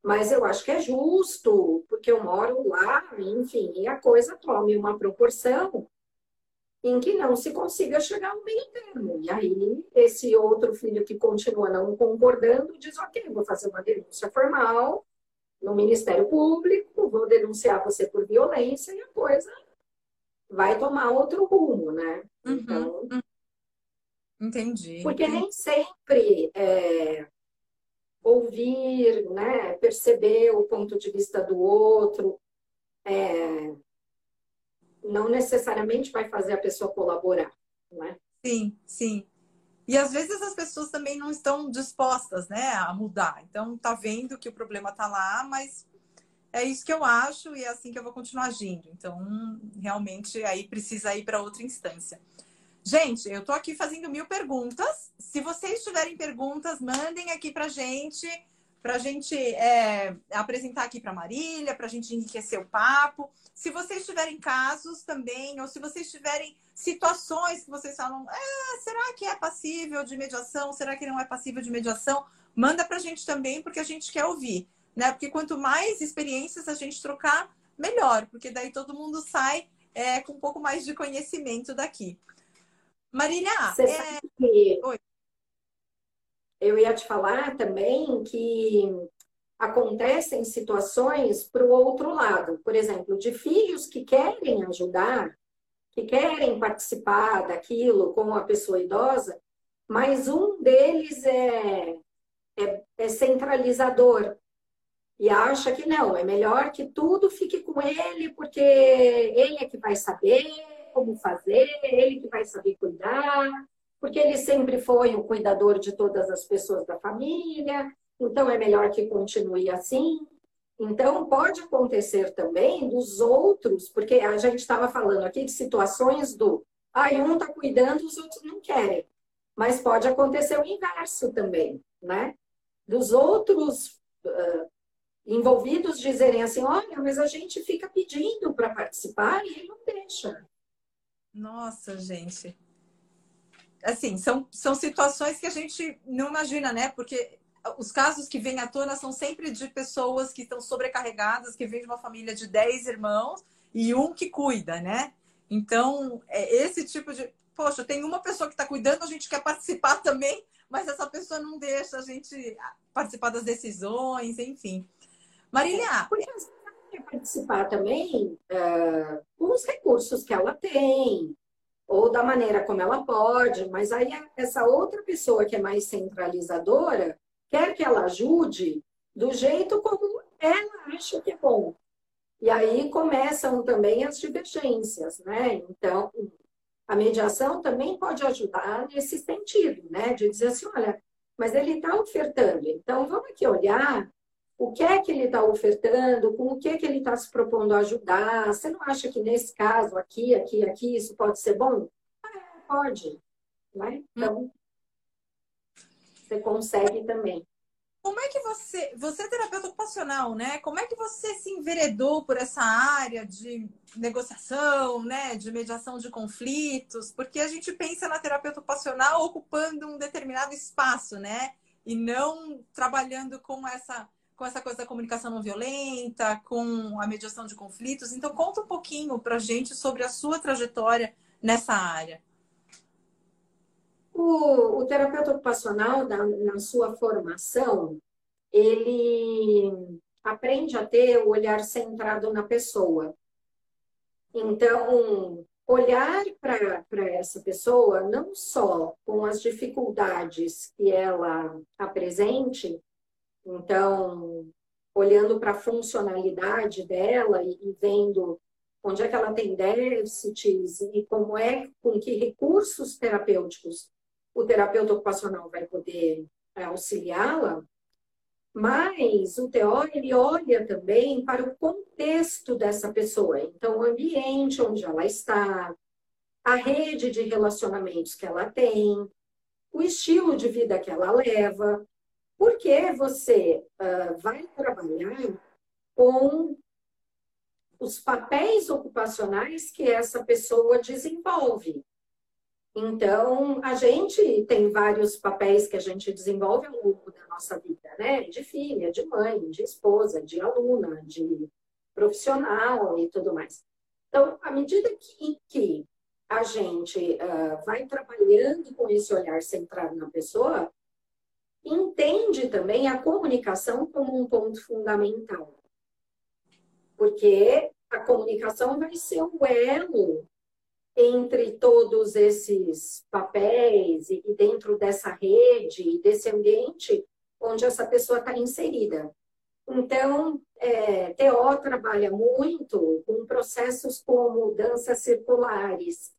mas eu acho que é justo, porque eu moro lá, enfim, e a coisa tome uma proporção em que não se consiga chegar ao meio termo. E aí, esse outro filho que continua não concordando diz: ok, vou fazer uma denúncia formal no Ministério Público, vou denunciar você por violência e a coisa vai tomar outro rumo, né? Uhum, então. Uhum. Entendi. Porque nem sempre. É ouvir, né, perceber o ponto de vista do outro, é, não necessariamente vai fazer a pessoa colaborar, né? Sim, sim. E às vezes as pessoas também não estão dispostas, né, a mudar. Então tá vendo que o problema tá lá, mas é isso que eu acho e é assim que eu vou continuar agindo. Então, realmente aí precisa ir para outra instância. Gente, eu tô aqui fazendo mil perguntas. Se vocês tiverem perguntas, mandem aqui pra gente, pra gente é, apresentar aqui pra Marília, pra gente enriquecer o papo. Se vocês tiverem casos também, ou se vocês tiverem situações que vocês falam, ah, será que é passível de mediação? Será que não é passível de mediação? Manda pra gente também, porque a gente quer ouvir, né? Porque quanto mais experiências a gente trocar, melhor, porque daí todo mundo sai é, com um pouco mais de conhecimento daqui. Marília, Você é... sabe que Oi. Eu ia te falar também que acontecem situações para o outro lado. Por exemplo, de filhos que querem ajudar, que querem participar daquilo com a pessoa idosa, mas um deles é, é, é centralizador e acha que não, é melhor que tudo fique com ele, porque ele é que vai saber, como fazer, ele que vai saber cuidar, porque ele sempre foi o cuidador de todas as pessoas da família, então é melhor que continue assim. Então, pode acontecer também dos outros, porque a gente estava falando aqui de situações do Aí um está cuidando, os outros não querem. Mas pode acontecer o inverso também, né? Dos outros uh, envolvidos dizerem assim: olha, mas a gente fica pedindo para participar e ele não deixa. Nossa, gente. Assim, são, são situações que a gente não imagina, né? Porque os casos que vêm à tona são sempre de pessoas que estão sobrecarregadas, que vêm de uma família de 10 irmãos e um que cuida, né? Então, é esse tipo de. Poxa, tem uma pessoa que está cuidando, a gente quer participar também, mas essa pessoa não deixa a gente participar das decisões, enfim. Marília. Porque ela quer participar também uh, com os recursos que ela tem, ou da maneira como ela pode, mas aí essa outra pessoa que é mais centralizadora quer que ela ajude do jeito como ela acha que é bom. E aí começam também as divergências, né? Então, a mediação também pode ajudar nesse sentido, né? De dizer assim, olha, mas ele está ofertando, então vamos aqui olhar o que é que ele está ofertando, com o que é que ele está se propondo a ajudar. Você não acha que nesse caso, aqui, aqui, aqui, isso pode ser bom? Ah, pode. Né? Então, você consegue também. Como é que você, você é terapeuta ocupacional, né? Como é que você se enveredou por essa área de negociação, né, de mediação de conflitos? Porque a gente pensa na terapeuta ocupacional ocupando um determinado espaço, né? E não trabalhando com essa com essa coisa da comunicação não violenta, com a mediação de conflitos. Então, conta um pouquinho para gente sobre a sua trajetória nessa área. O, o terapeuta ocupacional, na, na sua formação, ele aprende a ter o olhar centrado na pessoa. Então, olhar para essa pessoa não só com as dificuldades que ela apresente, então, olhando para a funcionalidade dela e, e vendo onde é que ela tem déficits e como é, com que recursos terapêuticos o terapeuta ocupacional vai poder é, auxiliá-la, mas o TO ele olha também para o contexto dessa pessoa, então o ambiente onde ela está, a rede de relacionamentos que ela tem, o estilo de vida que ela leva, porque você uh, vai trabalhar com os papéis ocupacionais que essa pessoa desenvolve. Então, a gente tem vários papéis que a gente desenvolve ao longo da nossa vida, né? De filha, de mãe, de esposa, de aluna, de profissional e tudo mais. Então, à medida que, que a gente uh, vai trabalhando com esse olhar centrado na pessoa, entende também a comunicação como um ponto fundamental. Porque a comunicação vai ser o elo entre todos esses papéis e dentro dessa rede e desse ambiente onde essa pessoa está inserida. Então, é, TO trabalha muito com processos como danças circulares,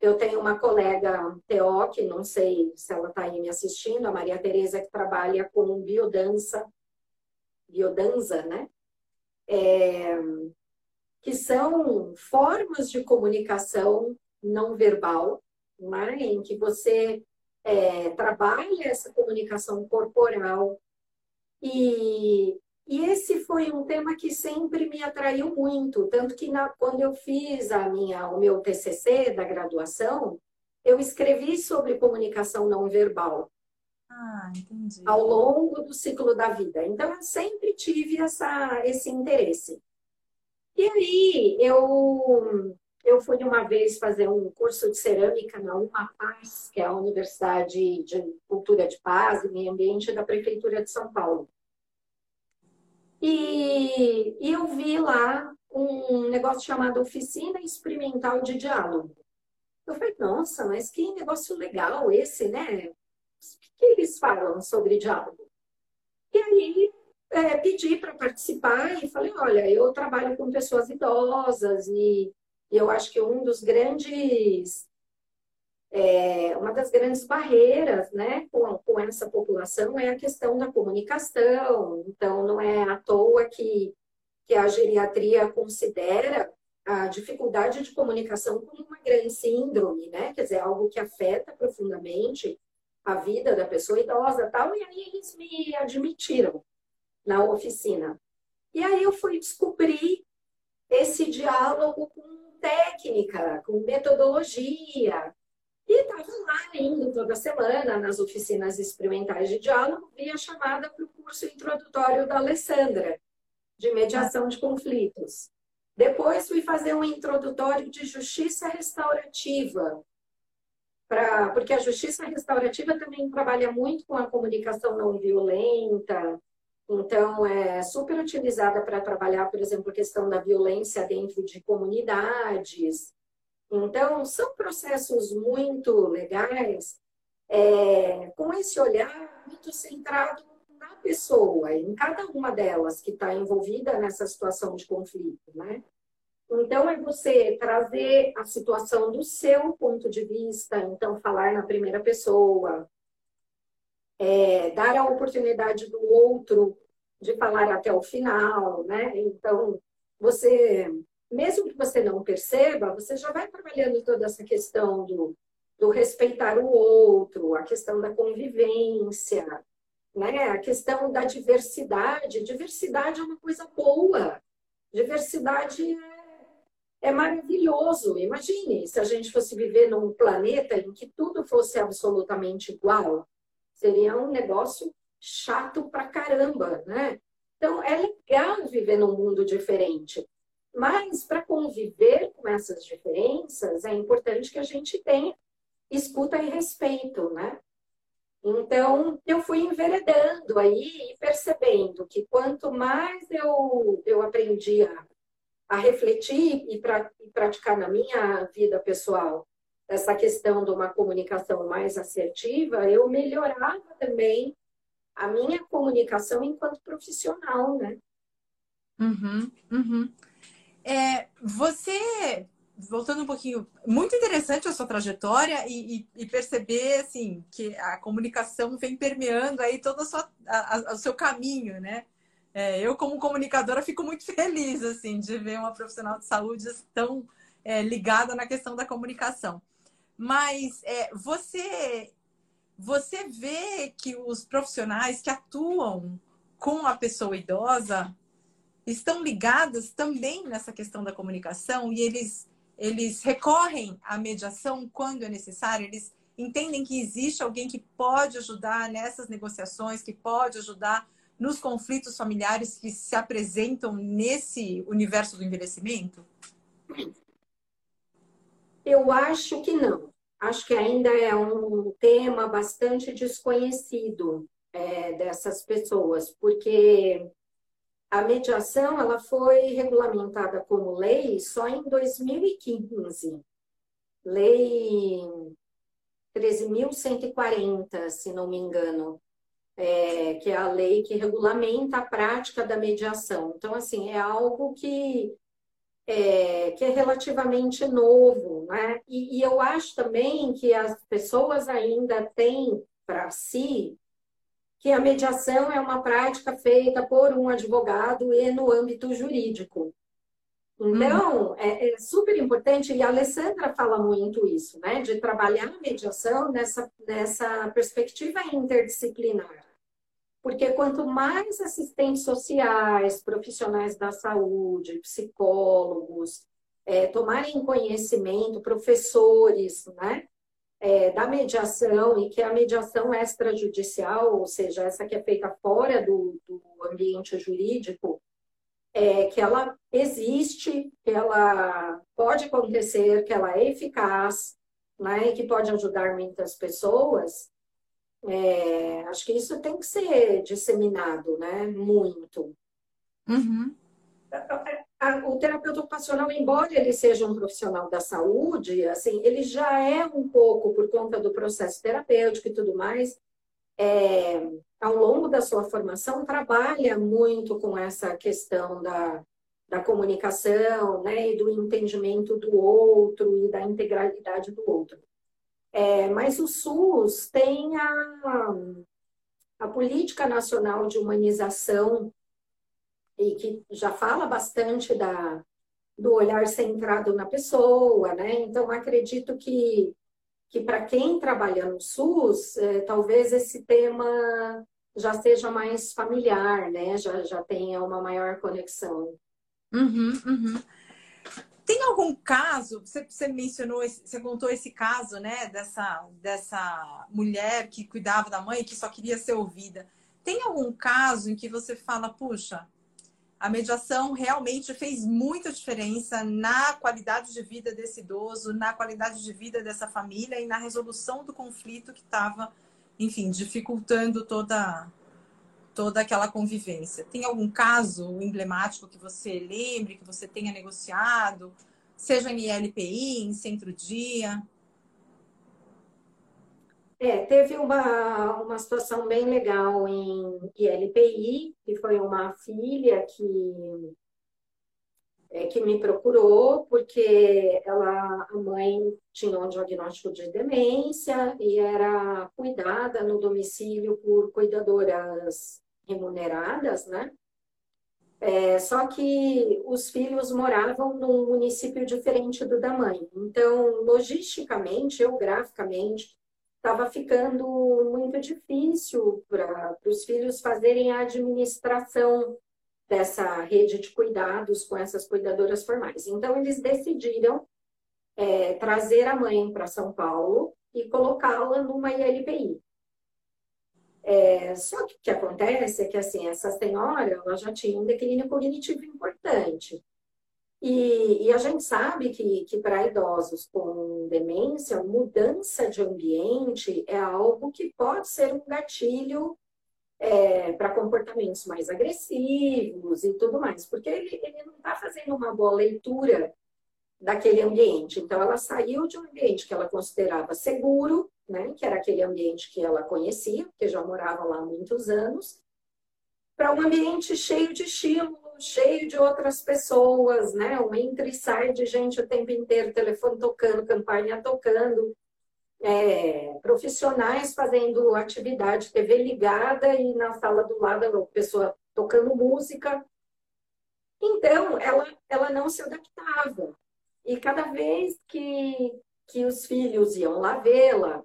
eu tenho uma colega TO, que não sei se ela está aí me assistindo, a Maria Tereza, que trabalha com biodança, biodança, né? É, que são formas de comunicação não verbal, né? em que você é, trabalha essa comunicação corporal e e esse foi um tema que sempre me atraiu muito, tanto que na, quando eu fiz a minha, o meu TCC da graduação, eu escrevi sobre comunicação não verbal. Ah, entendi. Ao longo do ciclo da vida. Então, eu sempre tive essa, esse interesse. E aí, eu, eu fui uma vez fazer um curso de cerâmica na Uma Paz, que é a Universidade de Cultura de Paz e Meio Ambiente da Prefeitura de São Paulo. E, e eu vi lá um negócio chamado Oficina Experimental de Diálogo. Eu falei, nossa, mas que negócio legal esse, né? O que eles falam sobre diálogo? E aí é, pedi para participar e falei, olha, eu trabalho com pessoas idosas e, e eu acho que um dos grandes é, uma das grandes barreiras né, com, com essa população é a questão da comunicação. Então, não é à toa que, que a geriatria considera a dificuldade de comunicação como uma grande síndrome, né? Quer dizer, algo que afeta profundamente a vida da pessoa idosa tal. E aí eles me admitiram na oficina. E aí eu fui descobrir esse diálogo com técnica, com metodologia. E estava lá indo toda semana nas oficinas experimentais de diálogo, vi a chamada para o curso introdutório da Alessandra, de mediação de conflitos. Depois fui fazer um introdutório de justiça restaurativa, pra, porque a justiça restaurativa também trabalha muito com a comunicação não violenta, então é super utilizada para trabalhar, por exemplo, a questão da violência dentro de comunidades. Então, são processos muito legais, é, com esse olhar muito centrado na pessoa, em cada uma delas que está envolvida nessa situação de conflito, né? Então, é você trazer a situação do seu ponto de vista, então, falar na primeira pessoa, é, dar a oportunidade do outro de falar até o final, né? Então, você, mesmo que você não perceba, você já vai trabalhando toda essa questão do, do respeitar o outro, a questão da convivência, né? A questão da diversidade. Diversidade é uma coisa boa. Diversidade é, é maravilhoso. Imagine se a gente fosse viver num planeta em que tudo fosse absolutamente igual. Seria um negócio chato pra caramba, né? Então, é legal viver num mundo diferente. Mas, para conviver com essas diferenças, é importante que a gente tenha escuta e respeito, né? Então, eu fui enveredando aí e percebendo que quanto mais eu, eu aprendi a, a refletir e, pra, e praticar na minha vida pessoal essa questão de uma comunicação mais assertiva, eu melhorava também a minha comunicação enquanto profissional, né? Uhum, uhum. É, você voltando um pouquinho, muito interessante a sua trajetória e, e, e, perceber assim que a comunicação vem permeando aí todo a sua, a, a, o seu caminho, né? É, eu como comunicadora fico muito feliz assim de ver uma profissional de saúde tão é, ligada na questão da comunicação. Mas é, você você vê que os profissionais que atuam com a pessoa idosa estão ligados também nessa questão da comunicação e eles eles recorrem à mediação quando é necessário, eles entendem que existe alguém que pode ajudar nessas negociações, que pode ajudar nos conflitos familiares que se apresentam nesse universo do envelhecimento? Eu acho que não. Acho que ainda é um tema bastante desconhecido é, dessas pessoas, porque a mediação ela foi regulamentada como lei só em 2015. Lei 13.140, se não me engano, é, que é a lei que regulamenta a prática da mediação. Então, assim, é algo que é, que é relativamente novo, né? E, e eu acho também que as pessoas ainda têm para si que a mediação é uma prática feita por um advogado e no âmbito jurídico. Então, uhum. é, é, super importante, e a Alessandra fala muito isso, né? De trabalhar a mediação nessa, nessa perspectiva interdisciplinar. Porque quanto mais assistentes sociais, profissionais da saúde, psicólogos, é, tomarem conhecimento, professores, né? É, da mediação e que a mediação extrajudicial, ou seja, essa que é feita fora do, do ambiente jurídico, é, que ela existe, que ela pode acontecer, que ela é eficaz, né, e que pode ajudar muitas pessoas, é, acho que isso tem que ser disseminado, né, muito. Uhum o terapeuta ocupacional, embora ele seja um profissional da saúde, assim, ele já é um pouco, por conta do processo terapêutico e tudo mais, é, ao longo da sua formação, trabalha muito com essa questão da, da comunicação, né, e do entendimento do outro e da integralidade do outro. É, mas o SUS tem a, a Política Nacional de Humanização e que já fala bastante da, do olhar centrado na pessoa, né? Então, acredito que, que para quem trabalha no SUS, é, talvez esse tema já seja mais familiar, né? Já, já tenha uma maior conexão. Uhum, uhum. Tem algum caso, você, você mencionou, você contou esse caso, né, dessa, dessa mulher que cuidava da mãe que só queria ser ouvida. Tem algum caso em que você fala, puxa, a mediação realmente fez muita diferença na qualidade de vida desse idoso, na qualidade de vida dessa família e na resolução do conflito que estava, enfim, dificultando toda toda aquela convivência. Tem algum caso emblemático que você lembre, que você tenha negociado, seja em ILPI, em centro-dia? É, teve uma, uma situação bem legal em ILPI, que foi uma filha que, é, que me procurou, porque ela, a mãe tinha um diagnóstico de demência e era cuidada no domicílio por cuidadoras remuneradas, né? É, só que os filhos moravam num município diferente do da mãe. Então, logisticamente, geograficamente, estava ficando muito difícil para os filhos fazerem a administração dessa rede de cuidados com essas cuidadoras formais. Então, eles decidiram é, trazer a mãe para São Paulo e colocá-la numa ILPI. É, só que o que acontece é que assim, essa senhora ela já tinha um declínio cognitivo importante. E, e a gente sabe que, que para idosos com demência, mudança de ambiente é algo que pode ser um gatilho é, para comportamentos mais agressivos e tudo mais, porque ele, ele não está fazendo uma boa leitura daquele ambiente. Então, ela saiu de um ambiente que ela considerava seguro né, que era aquele ambiente que ela conhecia, porque já morava lá há muitos anos, para um ambiente cheio de estímulo, cheio de outras pessoas, né, um entra e sai de gente o tempo inteiro, telefone tocando, campanha tocando, é, profissionais fazendo atividade, TV ligada e na sala do lado a pessoa tocando música. Então, ela, ela não se adaptava. E cada vez que, que os filhos iam lá vê-la,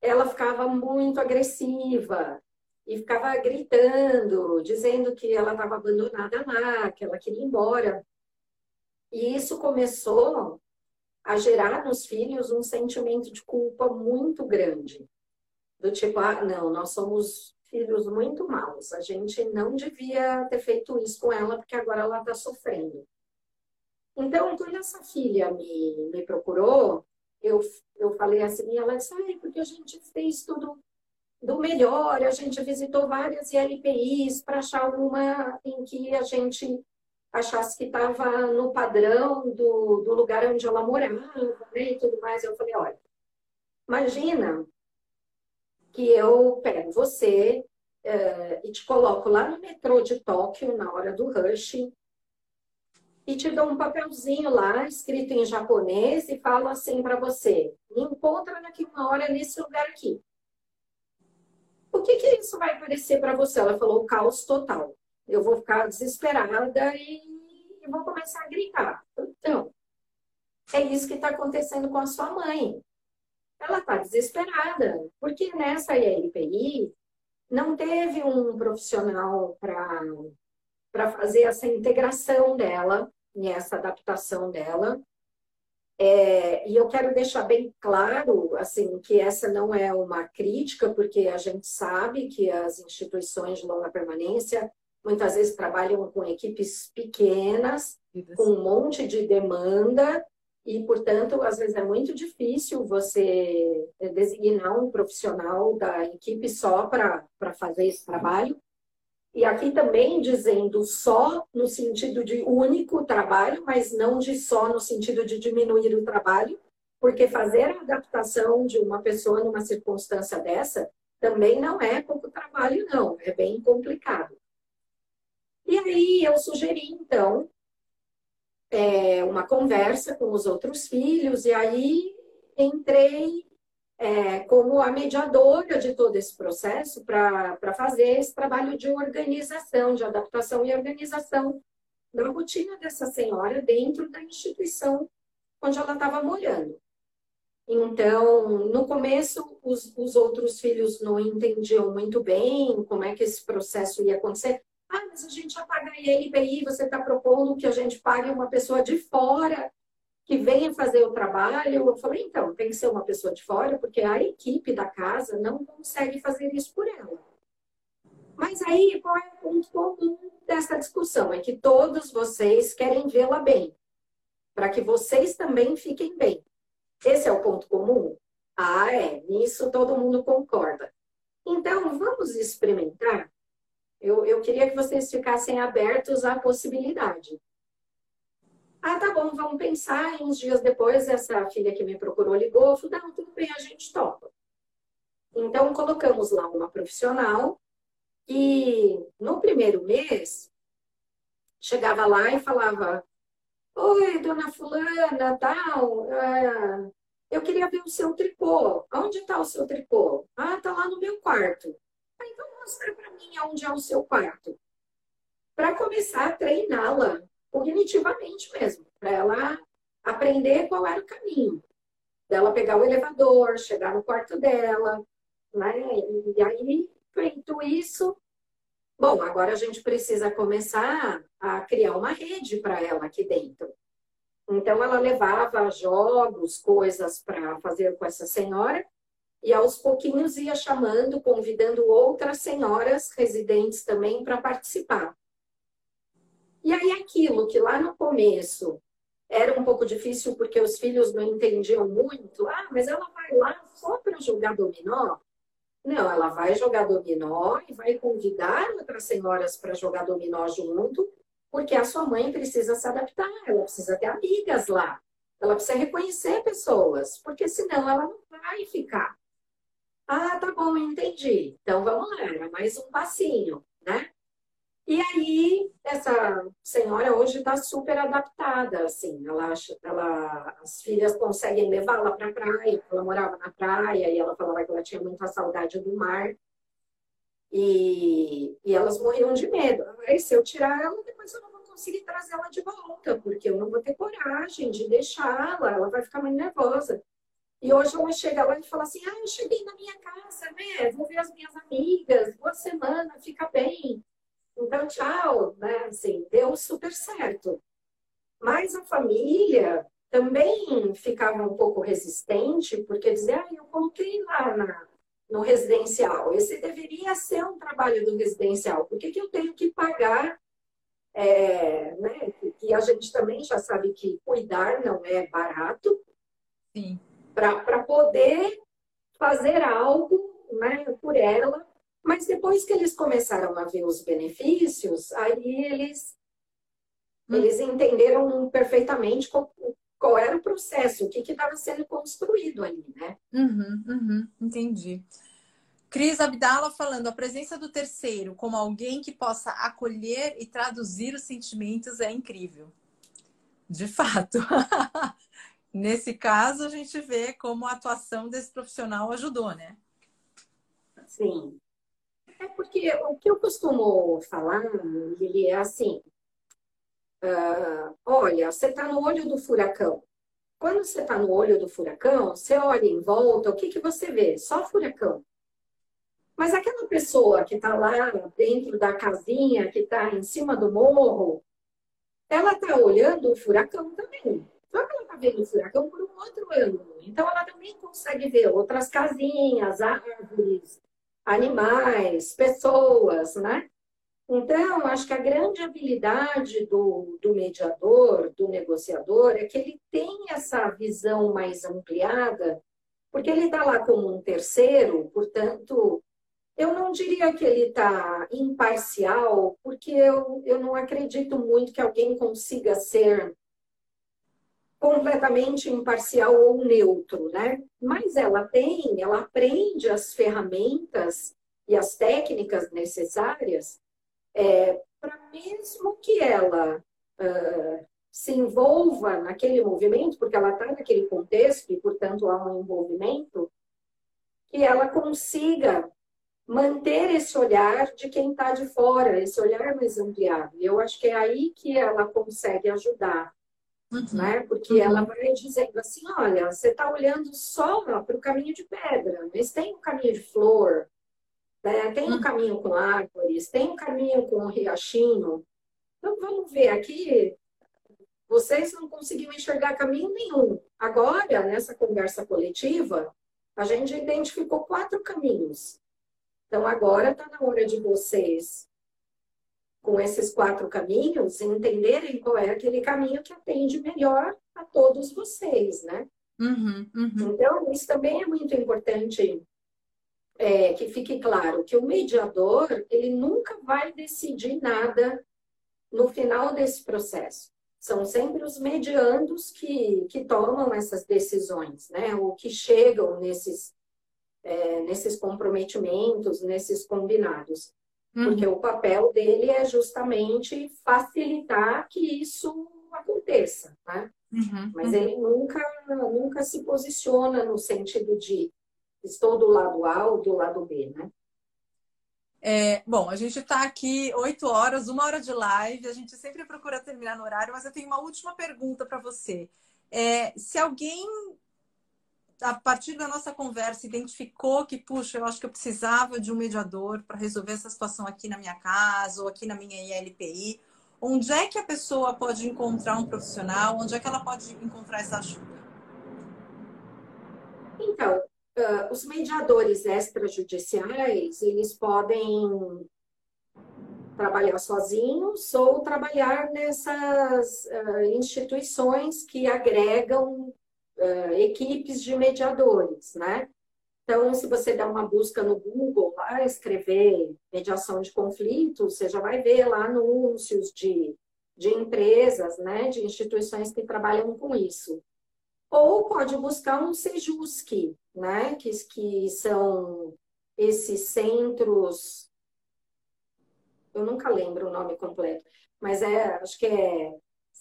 ela ficava muito agressiva e ficava gritando, dizendo que ela estava abandonada lá, que ela queria ir embora. E isso começou a gerar nos filhos um sentimento de culpa muito grande. Do tipo, ah, não, nós somos filhos muito maus, a gente não devia ter feito isso com ela, porque agora ela está sofrendo. Então, quando essa filha me, me procurou, eu, eu falei assim, e ela disse, ah, porque a gente fez tudo do melhor, a gente visitou várias ILPIs para achar uma em que a gente achasse que estava no padrão do, do lugar onde ela morava, né, e tudo mais. Eu falei, olha, imagina que eu pego você uh, e te coloco lá no metrô de Tóquio, na hora do rush, e te dou um papelzinho lá, escrito em japonês, e falo assim para você: me encontra daqui uma hora nesse lugar aqui. O que, que isso vai parecer para você? Ela falou: caos total. Eu vou ficar desesperada e vou começar a gritar. Então, é isso que está acontecendo com a sua mãe. Ela está desesperada, porque nessa ILPI não teve um profissional para fazer essa integração dela nessa adaptação dela. É, e eu quero deixar bem claro, assim, que essa não é uma crítica, porque a gente sabe que as instituições de longa permanência muitas vezes trabalham com equipes pequenas, com um monte de demanda, e, portanto, às vezes é muito difícil você designar um profissional da equipe só para fazer esse trabalho. E aqui também dizendo só no sentido de único trabalho, mas não de só no sentido de diminuir o trabalho, porque fazer a adaptação de uma pessoa numa circunstância dessa também não é pouco trabalho, não, é bem complicado. E aí eu sugeri, então, é, uma conversa com os outros filhos, e aí entrei é, como a mediadora de todo esse processo para fazer esse trabalho de organização, de adaptação e organização da rotina dessa senhora dentro da instituição onde ela estava morando. Então, no começo, os, os outros filhos não entendiam muito bem como é que esse processo ia acontecer. Ah, mas a gente já paga INPI, você está propondo que a gente pague uma pessoa de fora que venha fazer o trabalho. Eu falei, então, tem que ser uma pessoa de fora, porque a equipe da casa não consegue fazer isso por ela. Mas aí, qual é o ponto comum dessa discussão? É que todos vocês querem vê-la bem, para que vocês também fiquem bem. Esse é o ponto comum? Ah, é. Nisso todo mundo concorda. Então, vamos experimentar. Eu, eu queria que vocês ficassem abertos à possibilidade. Ah, tá bom, vamos pensar. E uns dias depois, essa filha que me procurou ligou, falou, não, tudo bem, a gente topa. Então, colocamos lá uma profissional e no primeiro mês, chegava lá e falava, Oi, dona fulana, tal, é, eu queria ver o seu tricô. Onde está o seu tricô? Ah, está lá no meu quarto. Ah, então mostra para mim onde é o seu quarto. Para começar a treiná-la cognitivamente mesmo, para ela aprender qual era o caminho. Dela pegar o elevador, chegar no quarto dela, né? E aí, feito isso, Bom, agora a gente precisa começar a criar uma rede para ela aqui dentro. Então, ela levava jogos, coisas para fazer com essa senhora, e aos pouquinhos ia chamando, convidando outras senhoras residentes também para participar. E aí, aquilo que lá no começo era um pouco difícil porque os filhos não entendiam muito, ah, mas ela vai lá só para jogar dominó? Não, ela vai jogar dominó e vai convidar outras senhoras para jogar dominó junto, porque a sua mãe precisa se adaptar, ela precisa ter amigas lá, ela precisa reconhecer pessoas, porque senão ela não vai ficar. Ah, tá bom, entendi. Então vamos lá, mais um passinho, né? E aí, essa senhora hoje está super adaptada, assim, ela, ela, as filhas conseguem levá-la para a praia, ela morava na praia e ela falava que ela tinha muita saudade do mar. E, e elas morriam de medo. Aí, se eu tirar ela, depois eu não vou conseguir trazê-la de volta, porque eu não vou ter coragem de deixá-la, ela vai ficar muito nervosa. E hoje ela chega lá e fala assim: Ah, eu cheguei na minha casa, né? Vou ver as minhas amigas, boa semana, fica bem. Então, tchau, né? Assim, deu super certo. Mas a família também ficava um pouco resistente, porque dizia, ah, eu coloquei lá na, no residencial. Esse deveria ser um trabalho do residencial. Por que, que eu tenho que pagar? É, né? Que a gente também já sabe que cuidar não é barato. Sim. Para poder fazer algo né, por ela mas depois que eles começaram a ver os benefícios, aí eles, hum. eles entenderam perfeitamente qual, qual era o processo, o que estava sendo construído ali, né? Uhum, uhum, entendi. Cris Abdala falando, a presença do terceiro como alguém que possa acolher e traduzir os sentimentos é incrível. De fato. Nesse caso, a gente vê como a atuação desse profissional ajudou, né? Sim. É porque o que eu costumo falar, ele é assim: uh, olha, você está no olho do furacão. Quando você está no olho do furacão, você olha em volta, o que, que você vê? Só furacão. Mas aquela pessoa que está lá dentro da casinha, que está em cima do morro, ela está olhando o furacão também. Só que ela está vendo o furacão por um outro ângulo. Então, ela também consegue ver outras casinhas, árvores, animais, pessoas, né? Então, acho que a grande habilidade do, do mediador, do negociador, é que ele tem essa visão mais ampliada, porque ele está lá como um terceiro, portanto, eu não diria que ele está imparcial, porque eu, eu não acredito muito que alguém consiga ser completamente imparcial ou neutro, né? Mas ela tem, ela aprende as ferramentas e as técnicas necessárias é, para mesmo que ela uh, se envolva naquele movimento, porque ela está naquele contexto e, portanto, há um envolvimento, que ela consiga manter esse olhar de quem está de fora, esse olhar mais ampliado. E eu acho que é aí que ela consegue ajudar, uhum. né? Porque uhum. ela vai dizendo assim, olha, você está olhando só para o caminho de pedra, mas tem um caminho de flor, né? tem um uhum. caminho com árvores, tem um caminho com um riachinho. Então vamos ver aqui. Vocês não conseguiam enxergar caminho nenhum. Agora, nessa conversa coletiva, a gente identificou quatro caminhos. Então, agora está na hora de vocês, com esses quatro caminhos, entenderem qual é aquele caminho que atende melhor a todos vocês, né? Uhum, uhum. Então, isso também é muito importante é, que fique claro que o mediador, ele nunca vai decidir nada no final desse processo. São sempre os mediandos que, que tomam essas decisões, né? Ou que chegam nesses é, nesses comprometimentos, nesses combinados. Uhum. Porque o papel dele é justamente facilitar que isso aconteça, né? Uhum. Mas ele nunca, nunca se posiciona no sentido de estou do lado A ou do lado B, né? É, bom, a gente está aqui oito horas, uma hora de live. A gente sempre procura terminar no horário, mas eu tenho uma última pergunta para você. É, se alguém a partir da nossa conversa, identificou que, puxa, eu acho que eu precisava de um mediador para resolver essa situação aqui na minha casa ou aqui na minha ILPI, onde é que a pessoa pode encontrar um profissional? Onde é que ela pode encontrar essa ajuda? Então, uh, os mediadores extrajudiciais, eles podem trabalhar sozinhos ou trabalhar nessas uh, instituições que agregam uh, equipes de mediadores, né? Então, se você der uma busca no Google, lá escrever mediação de conflitos, você já vai ver lá anúncios de, de empresas, né, de instituições que trabalham com isso. Ou pode buscar um Sejusc, né, que, que são esses centros, eu nunca lembro o nome completo, mas é, acho que é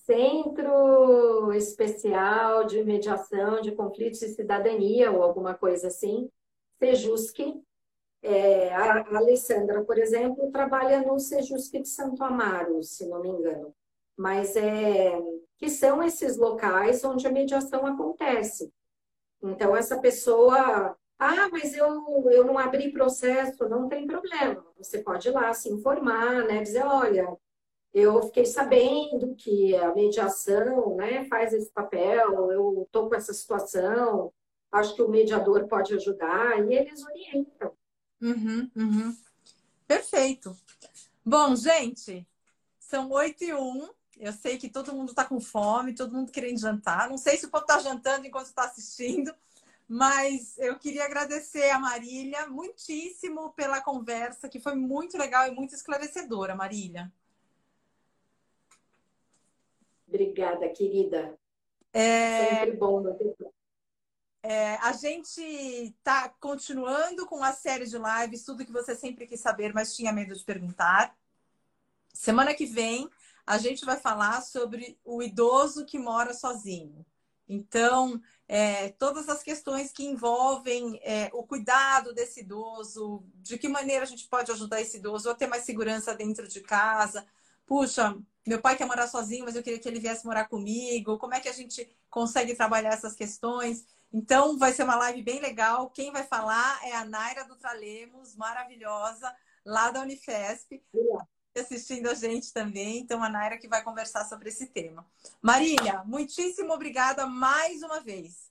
Centro Especial de Mediação de Conflitos e Cidadania, ou alguma coisa assim, Sejusc. É, a Alessandra, por exemplo, trabalha no Sejusc de Santo Amaro, se não me engano. Mas é, que são esses locais onde a mediação acontece. Então, essa pessoa ah, mas eu, eu não abri processo, não tem problema. Você pode ir lá se informar, né? Dizer, olha, eu fiquei sabendo que a mediação né, faz esse papel, eu estou com essa situação, acho que o mediador pode ajudar, e eles orientam. Uhum, uhum. Perfeito. Bom, gente, são oito e um. Eu sei que todo mundo está com fome, todo mundo querendo jantar. Não sei se o povo está jantando enquanto está assistindo, mas eu queria agradecer a Marília muitíssimo pela conversa, que foi muito legal e muito esclarecedora, Marília. Obrigada, querida. É... Sempre bom bater é, a gente está continuando com a série de lives, tudo que você sempre quis saber, mas tinha medo de perguntar. Semana que vem, a gente vai falar sobre o idoso que mora sozinho. Então, é, todas as questões que envolvem é, o cuidado desse idoso, de que maneira a gente pode ajudar esse idoso a ter mais segurança dentro de casa. Puxa, meu pai quer morar sozinho, mas eu queria que ele viesse morar comigo. Como é que a gente consegue trabalhar essas questões? Então, vai ser uma live bem legal. Quem vai falar é a Naira Dutralemos, maravilhosa, lá da Unifesp, assistindo a gente também. Então, a Naira que vai conversar sobre esse tema. Marília, muitíssimo obrigada mais uma vez.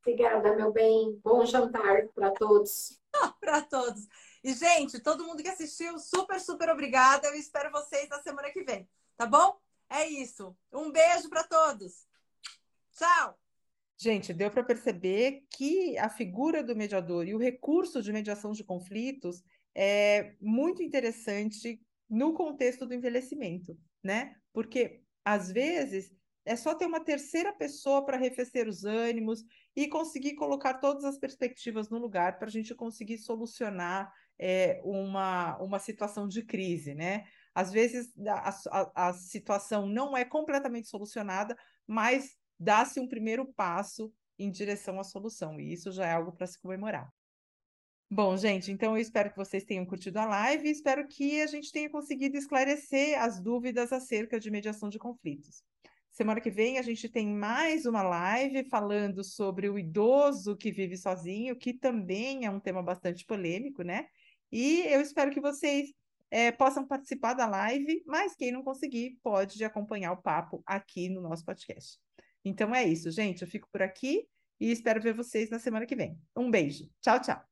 Obrigada, meu bem. Bom jantar para todos. para todos. E, gente, todo mundo que assistiu, super, super obrigada. Eu espero vocês na semana que vem, tá bom? É isso. Um beijo para todos. Tchau! Gente, deu para perceber que a figura do mediador e o recurso de mediação de conflitos é muito interessante no contexto do envelhecimento, né? Porque às vezes é só ter uma terceira pessoa para arrefecer os ânimos e conseguir colocar todas as perspectivas no lugar para a gente conseguir solucionar é, uma, uma situação de crise, né? Às vezes a, a, a situação não é completamente solucionada, mas dá-se um primeiro passo em direção à solução, e isso já é algo para se comemorar. Bom, gente, então eu espero que vocês tenham curtido a live e espero que a gente tenha conseguido esclarecer as dúvidas acerca de mediação de conflitos. Semana que vem a gente tem mais uma live falando sobre o idoso que vive sozinho, que também é um tema bastante polêmico, né? E eu espero que vocês é, possam participar da live, mas quem não conseguir pode acompanhar o papo aqui no nosso podcast. Então é isso, gente. Eu fico por aqui e espero ver vocês na semana que vem. Um beijo. Tchau, tchau.